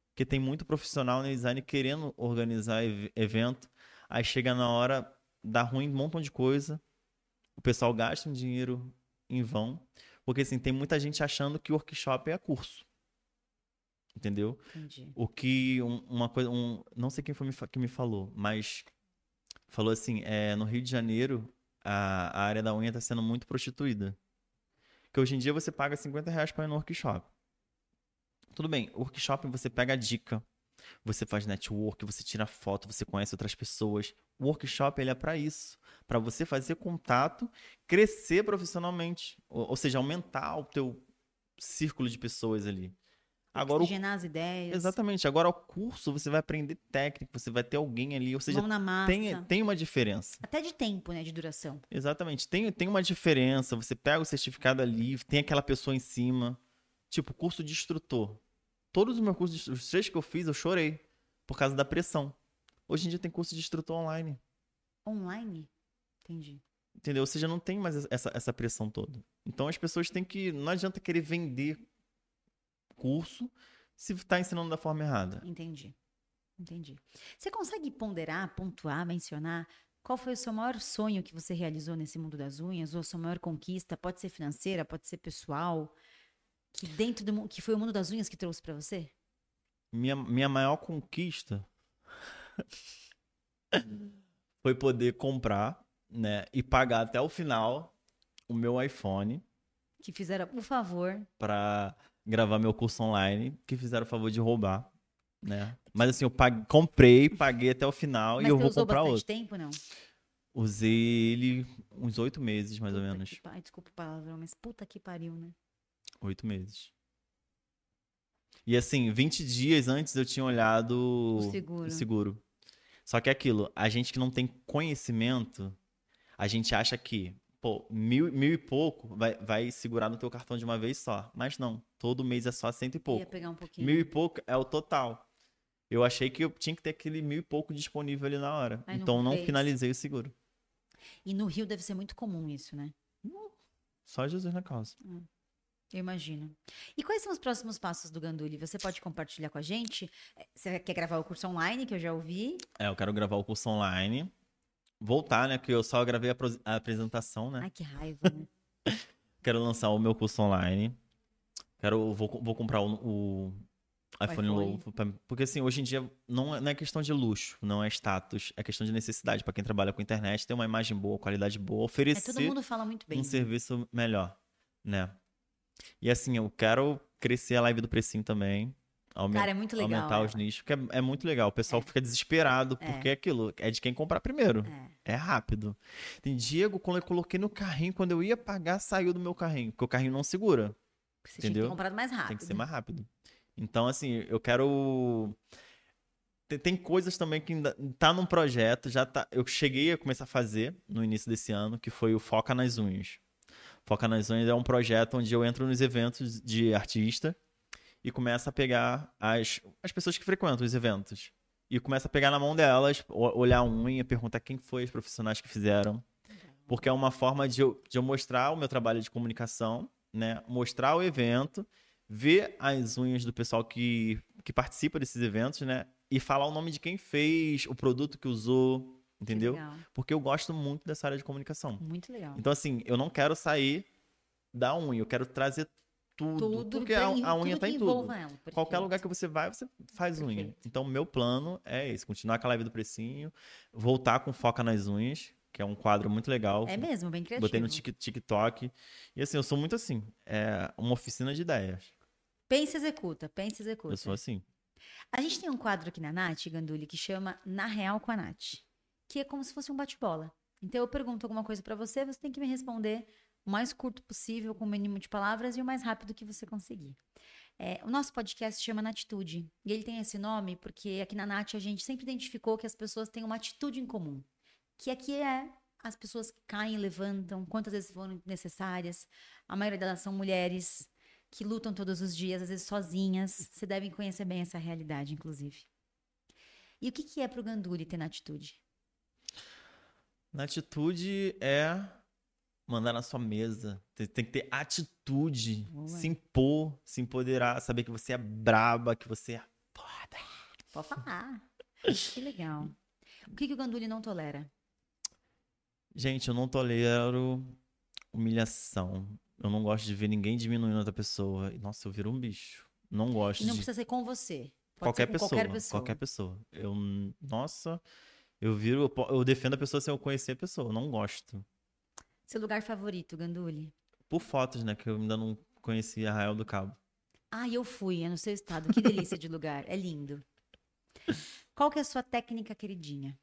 [SPEAKER 2] Porque tem muito profissional no design querendo organizar evento, aí chega na hora, dá ruim um montão de coisa, o pessoal gasta um dinheiro em vão, porque assim, tem muita gente achando que workshop é curso. Entendeu?
[SPEAKER 1] Entendi.
[SPEAKER 2] O que um, uma coisa, um, não sei quem foi que me falou, mas falou assim, é, no Rio de Janeiro a, a área da unha está sendo muito prostituída. Que hoje em dia você paga 50 reais para ir no workshop. Tudo bem, workshop você pega a dica, você faz network, você tira foto, você conhece outras pessoas. O workshop ele é para isso, para você fazer contato, crescer profissionalmente, ou, ou, seja, aumentar o teu círculo de pessoas ali.
[SPEAKER 1] Agora Oxigenar o... as ideias.
[SPEAKER 2] Exatamente. Agora o curso você vai aprender técnica, você vai ter alguém ali, ou seja. Tem, tem uma diferença.
[SPEAKER 1] Até de tempo, né, de duração.
[SPEAKER 2] Exatamente. Tem, tem uma diferença. Você pega o certificado ali, tem aquela pessoa em cima. Tipo, curso de instrutor. Todos os meus cursos, os três que eu fiz, eu chorei por causa da pressão. Hoje em dia tem curso de instrutor online.
[SPEAKER 1] Online? Entendi.
[SPEAKER 2] Entendeu? Ou seja, não tem mais essa, essa pressão toda. Então as pessoas têm que. Não adianta querer vender curso se está ensinando da forma errada.
[SPEAKER 1] Entendi. Entendi. Você consegue ponderar, pontuar, mencionar qual foi o seu maior sonho que você realizou nesse mundo das unhas? Ou a sua maior conquista? Pode ser financeira, pode ser pessoal? Que dentro do que foi o mundo das unhas que trouxe para você?
[SPEAKER 2] Minha, minha maior conquista [LAUGHS] foi poder comprar, né, e pagar até o final o meu iPhone.
[SPEAKER 1] Que fizeram, por favor.
[SPEAKER 2] Para gravar meu curso online, que fizeram o favor de roubar, né? Mas assim, eu paguei, comprei, paguei até o final Mas e eu vou comprar outro.
[SPEAKER 1] tempo, não?
[SPEAKER 2] Usei ele uns oito meses, mais
[SPEAKER 1] puta
[SPEAKER 2] ou menos.
[SPEAKER 1] Que, desculpa o palavrão, mas puta que pariu, né?
[SPEAKER 2] Oito meses. E assim, 20 dias antes eu tinha olhado
[SPEAKER 1] o seguro.
[SPEAKER 2] o seguro. Só que é aquilo, a gente que não tem conhecimento, a gente acha que pô, mil, mil e pouco vai, vai segurar no teu cartão de uma vez só. Mas não, todo mês é só cento e pouco.
[SPEAKER 1] Ia pegar um pouquinho.
[SPEAKER 2] Mil e pouco é o total. Eu achei que eu tinha que ter aquele mil e pouco disponível ali na hora. Então não, não finalizei o seguro.
[SPEAKER 1] E no Rio deve ser muito comum isso, né?
[SPEAKER 2] Só Jesus na causa.
[SPEAKER 1] Hum, eu imagino. E quais são os próximos passos do Ganduli? Você pode compartilhar com a gente? É, você quer gravar o curso online, que eu já ouvi?
[SPEAKER 2] É, eu quero gravar o curso online voltar, né? Que eu só gravei a, a apresentação, né?
[SPEAKER 1] Ai, que raiva, né? [LAUGHS]
[SPEAKER 2] Quero lançar o meu curso online. Quero, vou, vou comprar o, o iPhone, iPhone, novo. Porque assim, hoje em dia não é, não é questão de luxo, não é status, é questão de necessidade. para quem trabalha com internet, ter uma imagem boa, qualidade boa, oferecer. É,
[SPEAKER 1] todo mundo fala muito bem.
[SPEAKER 2] Um
[SPEAKER 1] né?
[SPEAKER 2] serviço melhor, né? E assim, eu quero crescer a live do precinho também.
[SPEAKER 1] Aument, Cara, é muito legal.
[SPEAKER 2] Aumentar
[SPEAKER 1] é.
[SPEAKER 2] os nichos, porque é, é muito legal. O pessoal é. fica desesperado, porque é. aquilo é de quem comprar primeiro. É. é. rápido. Tem Diego, quando eu coloquei no carrinho, quando eu ia pagar, saiu do meu carrinho, porque o carrinho não segura.
[SPEAKER 1] Você
[SPEAKER 2] entendeu? Tem
[SPEAKER 1] que comprado mais rápido.
[SPEAKER 2] Tem que ser mais rápido. Então, assim, eu quero. Tem, tem coisas também que ainda tá num projeto, já tá. Eu cheguei a começar a fazer no início desse ano, que foi o Foca nas Unhas. Foca nas Unhas é um projeto onde eu entro nos eventos de artista e começa a pegar as, as pessoas que frequentam os eventos. E começa a pegar na mão delas, olhar a unha, perguntar quem foi os profissionais que fizeram. Porque é uma forma de eu, de eu mostrar o meu trabalho de comunicação, né? Mostrar o evento, ver as unhas do pessoal que, que participa desses eventos, né? E falar o nome de quem fez, o produto que usou, entendeu? Porque eu gosto muito dessa área de comunicação.
[SPEAKER 1] Muito legal.
[SPEAKER 2] Então, assim, eu não quero sair da unha, eu quero trazer tudo. tudo porque a, a, unha tá em tudo. Ela, Qualquer lugar que você vai, você faz perfeito. unha. Então, meu plano é esse: continuar com a live do precinho, voltar com foca nas unhas, que é um quadro muito legal.
[SPEAKER 1] É mesmo, bem criativo.
[SPEAKER 2] Botei no TikTok. E assim, eu sou muito assim. É uma oficina de ideias.
[SPEAKER 1] Pensa e executa, pensa e executa.
[SPEAKER 2] Eu sou assim.
[SPEAKER 1] A gente tem um quadro aqui na Nath, Ganduli, que chama Na Real com a Nath, que é como se fosse um bate-bola. Então eu pergunto alguma coisa para você, você tem que me responder o mais curto possível, com o mínimo de palavras e o mais rápido que você conseguir. É, o nosso podcast chama Natitude. E ele tem esse nome porque aqui na Nat a gente sempre identificou que as pessoas têm uma atitude em comum. Que aqui é as pessoas que caem levantam, quantas vezes foram necessárias. A maioria delas são mulheres que lutam todos os dias, às vezes sozinhas. Você devem conhecer bem essa realidade, inclusive. E o que, que é para o Ganduri ter na atitude?
[SPEAKER 2] Na atitude é mandar na sua mesa. Tem que ter atitude, Ué. se impor, se empoderar, saber que você é braba, que você é
[SPEAKER 1] foda. Pode falar. que legal. O que, que o Ganduli não tolera?
[SPEAKER 2] Gente, eu não tolero humilhação. Eu não gosto de ver ninguém diminuindo outra pessoa. Nossa, eu viro um bicho. Não gosto.
[SPEAKER 1] E não
[SPEAKER 2] de...
[SPEAKER 1] precisa ser com você.
[SPEAKER 2] Pode qualquer, com pessoa, qualquer pessoa. Qualquer pessoa. Eu, nossa, eu viro, eu defendo a pessoa sem eu conhecer a pessoa. Eu não gosto.
[SPEAKER 1] Seu lugar favorito, Ganduli?
[SPEAKER 2] Por fotos, né? Que eu ainda não conheci Arraial do Cabo.
[SPEAKER 1] Ah, eu fui, é no seu estado. Que delícia de lugar. É lindo. Qual que é a sua técnica queridinha?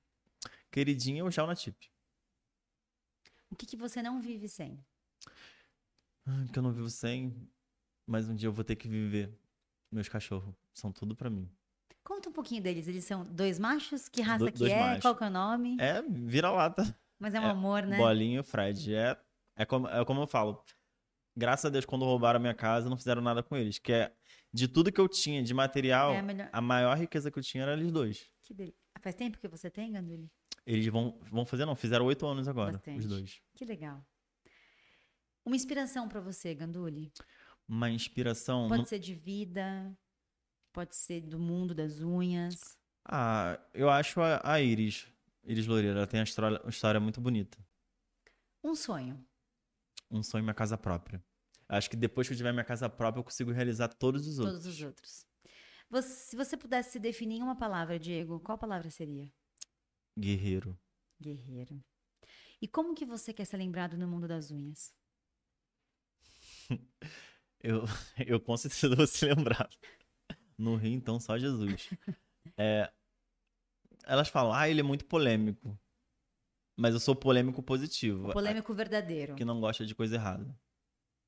[SPEAKER 2] Queridinha é o Jaunatip.
[SPEAKER 1] O que, que você não vive sem?
[SPEAKER 2] Ah, que eu não vivo sem, mas um dia eu vou ter que viver. Meus cachorros são tudo para mim.
[SPEAKER 1] Conta um pouquinho deles. Eles são dois machos? Que raça Do, que é? Machos. Qual que é o nome?
[SPEAKER 2] É vira-lata.
[SPEAKER 1] Mas é um é, amor, né?
[SPEAKER 2] Bolinho, Fred. É, é, como, é como eu falo. Graças a Deus, quando roubaram a minha casa, não fizeram nada com eles. Que é de tudo que eu tinha de material, é a, melhor... a, maior riqueza que eu tinha era eles dois.
[SPEAKER 1] Que del... Faz tempo que você tem, Ganduli?
[SPEAKER 2] Eles vão, vão fazer, não, fizeram oito anos agora, Bastante. os dois.
[SPEAKER 1] Que legal. Uma inspiração para você, Ganduli?
[SPEAKER 2] Uma inspiração.
[SPEAKER 1] Pode ser de vida, pode ser do mundo das unhas.
[SPEAKER 2] Ah, eu acho a, a Iris. Iris Loureiro, ela tem uma história, muito bonita.
[SPEAKER 1] Um sonho.
[SPEAKER 2] Um sonho minha casa própria. Acho que depois que eu tiver minha casa própria, eu consigo realizar todos os outros.
[SPEAKER 1] Todos os outros. Você, se você pudesse se definir em uma palavra, Diego, qual palavra seria?
[SPEAKER 2] Guerreiro.
[SPEAKER 1] Guerreiro. E como que você quer ser lembrado no mundo das unhas? [LAUGHS]
[SPEAKER 2] eu, eu com certeza vou se lembrar. No Rio, então, só Jesus. [LAUGHS] É, elas falam, ah, ele é muito polêmico. Mas eu sou polêmico positivo.
[SPEAKER 1] O polêmico verdadeiro.
[SPEAKER 2] Que não gosta de coisa errada.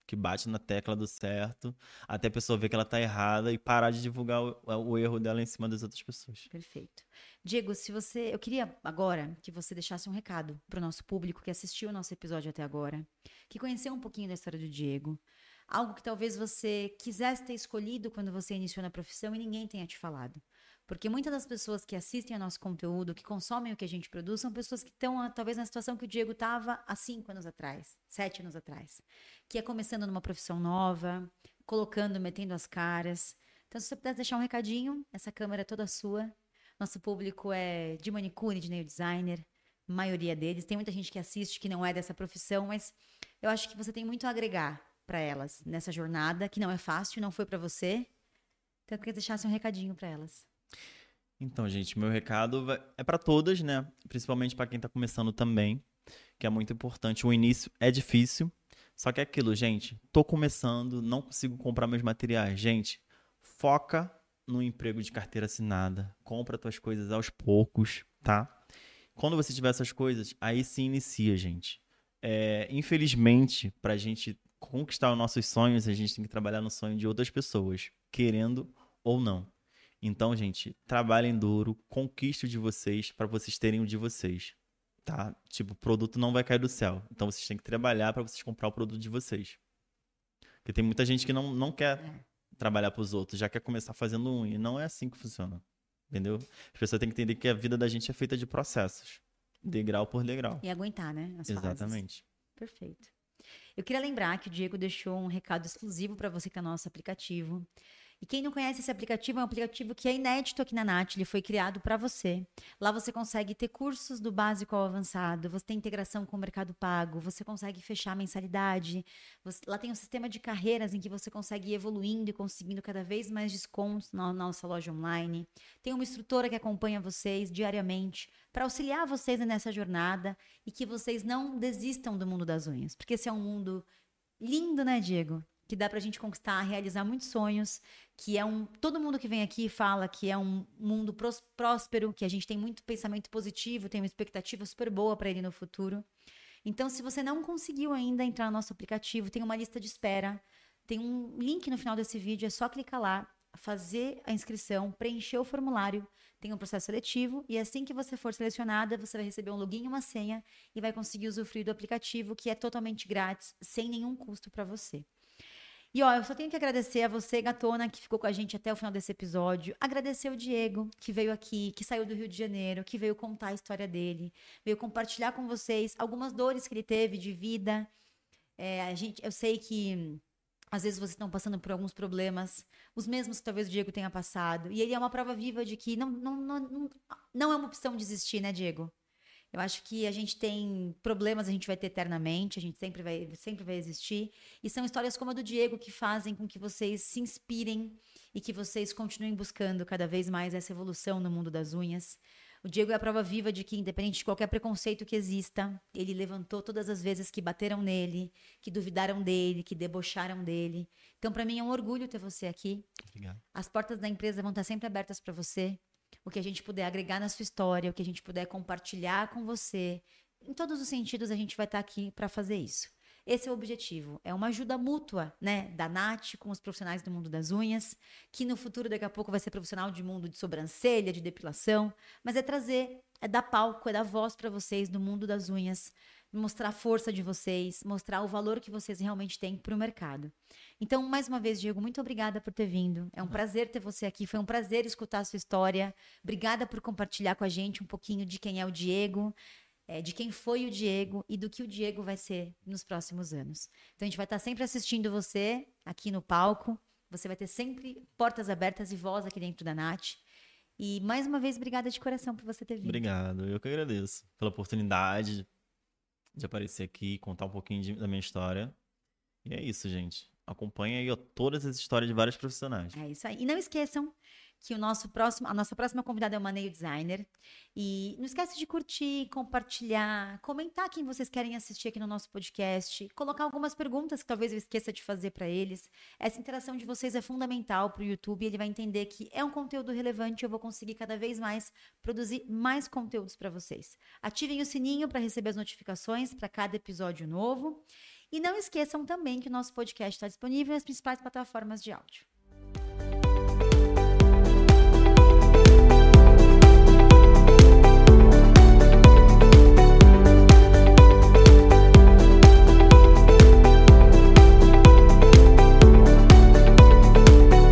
[SPEAKER 2] Que bate na tecla do certo, até a pessoa ver que ela tá errada e parar de divulgar o, o erro dela em cima das outras pessoas.
[SPEAKER 1] Perfeito. Diego, se você. Eu queria agora que você deixasse um recado para o nosso público que assistiu o nosso episódio até agora, que conheceu um pouquinho da história do Diego, algo que talvez você quisesse ter escolhido quando você iniciou na profissão e ninguém tenha te falado. Porque muitas das pessoas que assistem ao nosso conteúdo, que consomem o que a gente produz, são pessoas que estão ah, talvez na situação que o Diego estava há cinco anos atrás, sete anos atrás. Que é começando numa profissão nova, colocando, metendo as caras. Então, se você pudesse deixar um recadinho, essa câmera é toda sua. Nosso público é de manicure, de nail designer, maioria deles. Tem muita gente que assiste que não é dessa profissão, mas eu acho que você tem muito a agregar para elas nessa jornada, que não é fácil, não foi para você. Então, eu queria deixar um recadinho para elas.
[SPEAKER 2] Então, gente, meu recado é para todas, né? Principalmente para quem está começando também, que é muito importante. O início é difícil, só que é aquilo, gente. Tô começando, não consigo comprar meus materiais. Gente, foca no emprego de carteira assinada. Compra tuas coisas aos poucos, tá? Quando você tiver essas coisas, aí se inicia, gente. É, infelizmente, para a gente conquistar os nossos sonhos, a gente tem que trabalhar no sonho de outras pessoas, querendo ou não. Então, gente, trabalhem duro, conquiste o de vocês para vocês terem o de vocês. Tá? Tipo, o produto não vai cair do céu. Então vocês têm que trabalhar para vocês comprar o produto de vocês. Porque tem muita gente que não, não quer trabalhar para os outros, já quer começar fazendo um. E não é assim que funciona. Entendeu? As pessoas têm que entender que a vida da gente é feita de processos. Degrau por degrau.
[SPEAKER 1] E aguentar, né?
[SPEAKER 2] Exatamente.
[SPEAKER 1] Fases. Perfeito. Eu queria lembrar que o Diego deixou um recado exclusivo para você que é nosso aplicativo. E quem não conhece esse aplicativo, é um aplicativo que é inédito aqui na Nath, ele foi criado para você. Lá você consegue ter cursos do básico ao avançado, você tem integração com o mercado pago, você consegue fechar a mensalidade, você, lá tem um sistema de carreiras em que você consegue ir evoluindo e conseguindo cada vez mais descontos na, nossa loja online. Tem uma instrutora que acompanha vocês diariamente para auxiliar vocês nessa jornada e que vocês não desistam do mundo das unhas, porque esse é um mundo lindo, né, Diego? Que dá pra gente conquistar, realizar muitos sonhos, que é um. Todo mundo que vem aqui fala que é um mundo próspero, que a gente tem muito pensamento positivo, tem uma expectativa super boa para ele no futuro. Então, se você não conseguiu ainda entrar no nosso aplicativo, tem uma lista de espera. Tem um link no final desse vídeo, é só clicar lá, fazer a inscrição, preencher o formulário, tem um processo seletivo e assim que você for selecionada, você vai receber um login e uma senha e vai conseguir usufruir do aplicativo que é totalmente grátis, sem nenhum custo para você. E ó, eu só tenho que agradecer a você, gatona, que ficou com a gente até o final desse episódio. Agradecer o Diego, que veio aqui, que saiu do Rio de Janeiro, que veio contar a história dele, veio compartilhar com vocês algumas dores que ele teve de vida. É, a gente, eu sei que às vezes vocês estão passando por alguns problemas, os mesmos que talvez o Diego tenha passado. E ele é uma prova viva de que não, não, não, não, não é uma opção desistir, né, Diego? Eu acho que a gente tem problemas, a gente vai ter eternamente, a gente sempre vai, sempre vai existir. E são histórias como a do Diego que fazem com que vocês se inspirem e que vocês continuem buscando cada vez mais essa evolução no mundo das unhas. O Diego é a prova viva de que, independente de qualquer preconceito que exista, ele levantou todas as vezes que bateram nele, que duvidaram dele, que debocharam dele. Então, para mim, é um orgulho ter você aqui.
[SPEAKER 2] Obrigado.
[SPEAKER 1] As portas da empresa vão estar sempre abertas para você o que a gente puder agregar na sua história, o que a gente puder compartilhar com você. Em todos os sentidos, a gente vai estar aqui para fazer isso. Esse é o objetivo. É uma ajuda mútua, né? Da Nath com os profissionais do mundo das unhas, que no futuro, daqui a pouco, vai ser profissional de mundo de sobrancelha, de depilação, mas é trazer, é dar palco, é dar voz para vocês do mundo das unhas, mostrar a força de vocês, mostrar o valor que vocês realmente têm para o mercado. Então, mais uma vez, Diego, muito obrigada por ter vindo. É um prazer ter você aqui. Foi um prazer escutar a sua história. Obrigada por compartilhar com a gente um pouquinho de quem é o Diego, é, de quem foi o Diego e do que o Diego vai ser nos próximos anos. Então, a gente vai estar sempre assistindo você aqui no palco. Você vai ter sempre portas abertas e voz aqui dentro da Nath. E mais uma vez, obrigada de coração por você ter vindo.
[SPEAKER 2] Obrigado, eu que agradeço pela oportunidade de aparecer aqui, contar um pouquinho de, da minha história. E é isso, gente. Acompanhe aí ó, todas as histórias de vários profissionais.
[SPEAKER 1] É isso aí. E não esqueçam que o nosso próximo, a nossa próxima convidada é uma nail designer. E não esquece de curtir, compartilhar, comentar quem vocês querem assistir aqui no nosso podcast, colocar algumas perguntas que talvez eu esqueça de fazer para eles. Essa interação de vocês é fundamental para o YouTube. Ele vai entender que é um conteúdo relevante. e Eu vou conseguir cada vez mais produzir mais conteúdos para vocês. Ativem o sininho para receber as notificações para cada episódio novo. E não esqueçam também que o nosso podcast está disponível nas principais plataformas de áudio.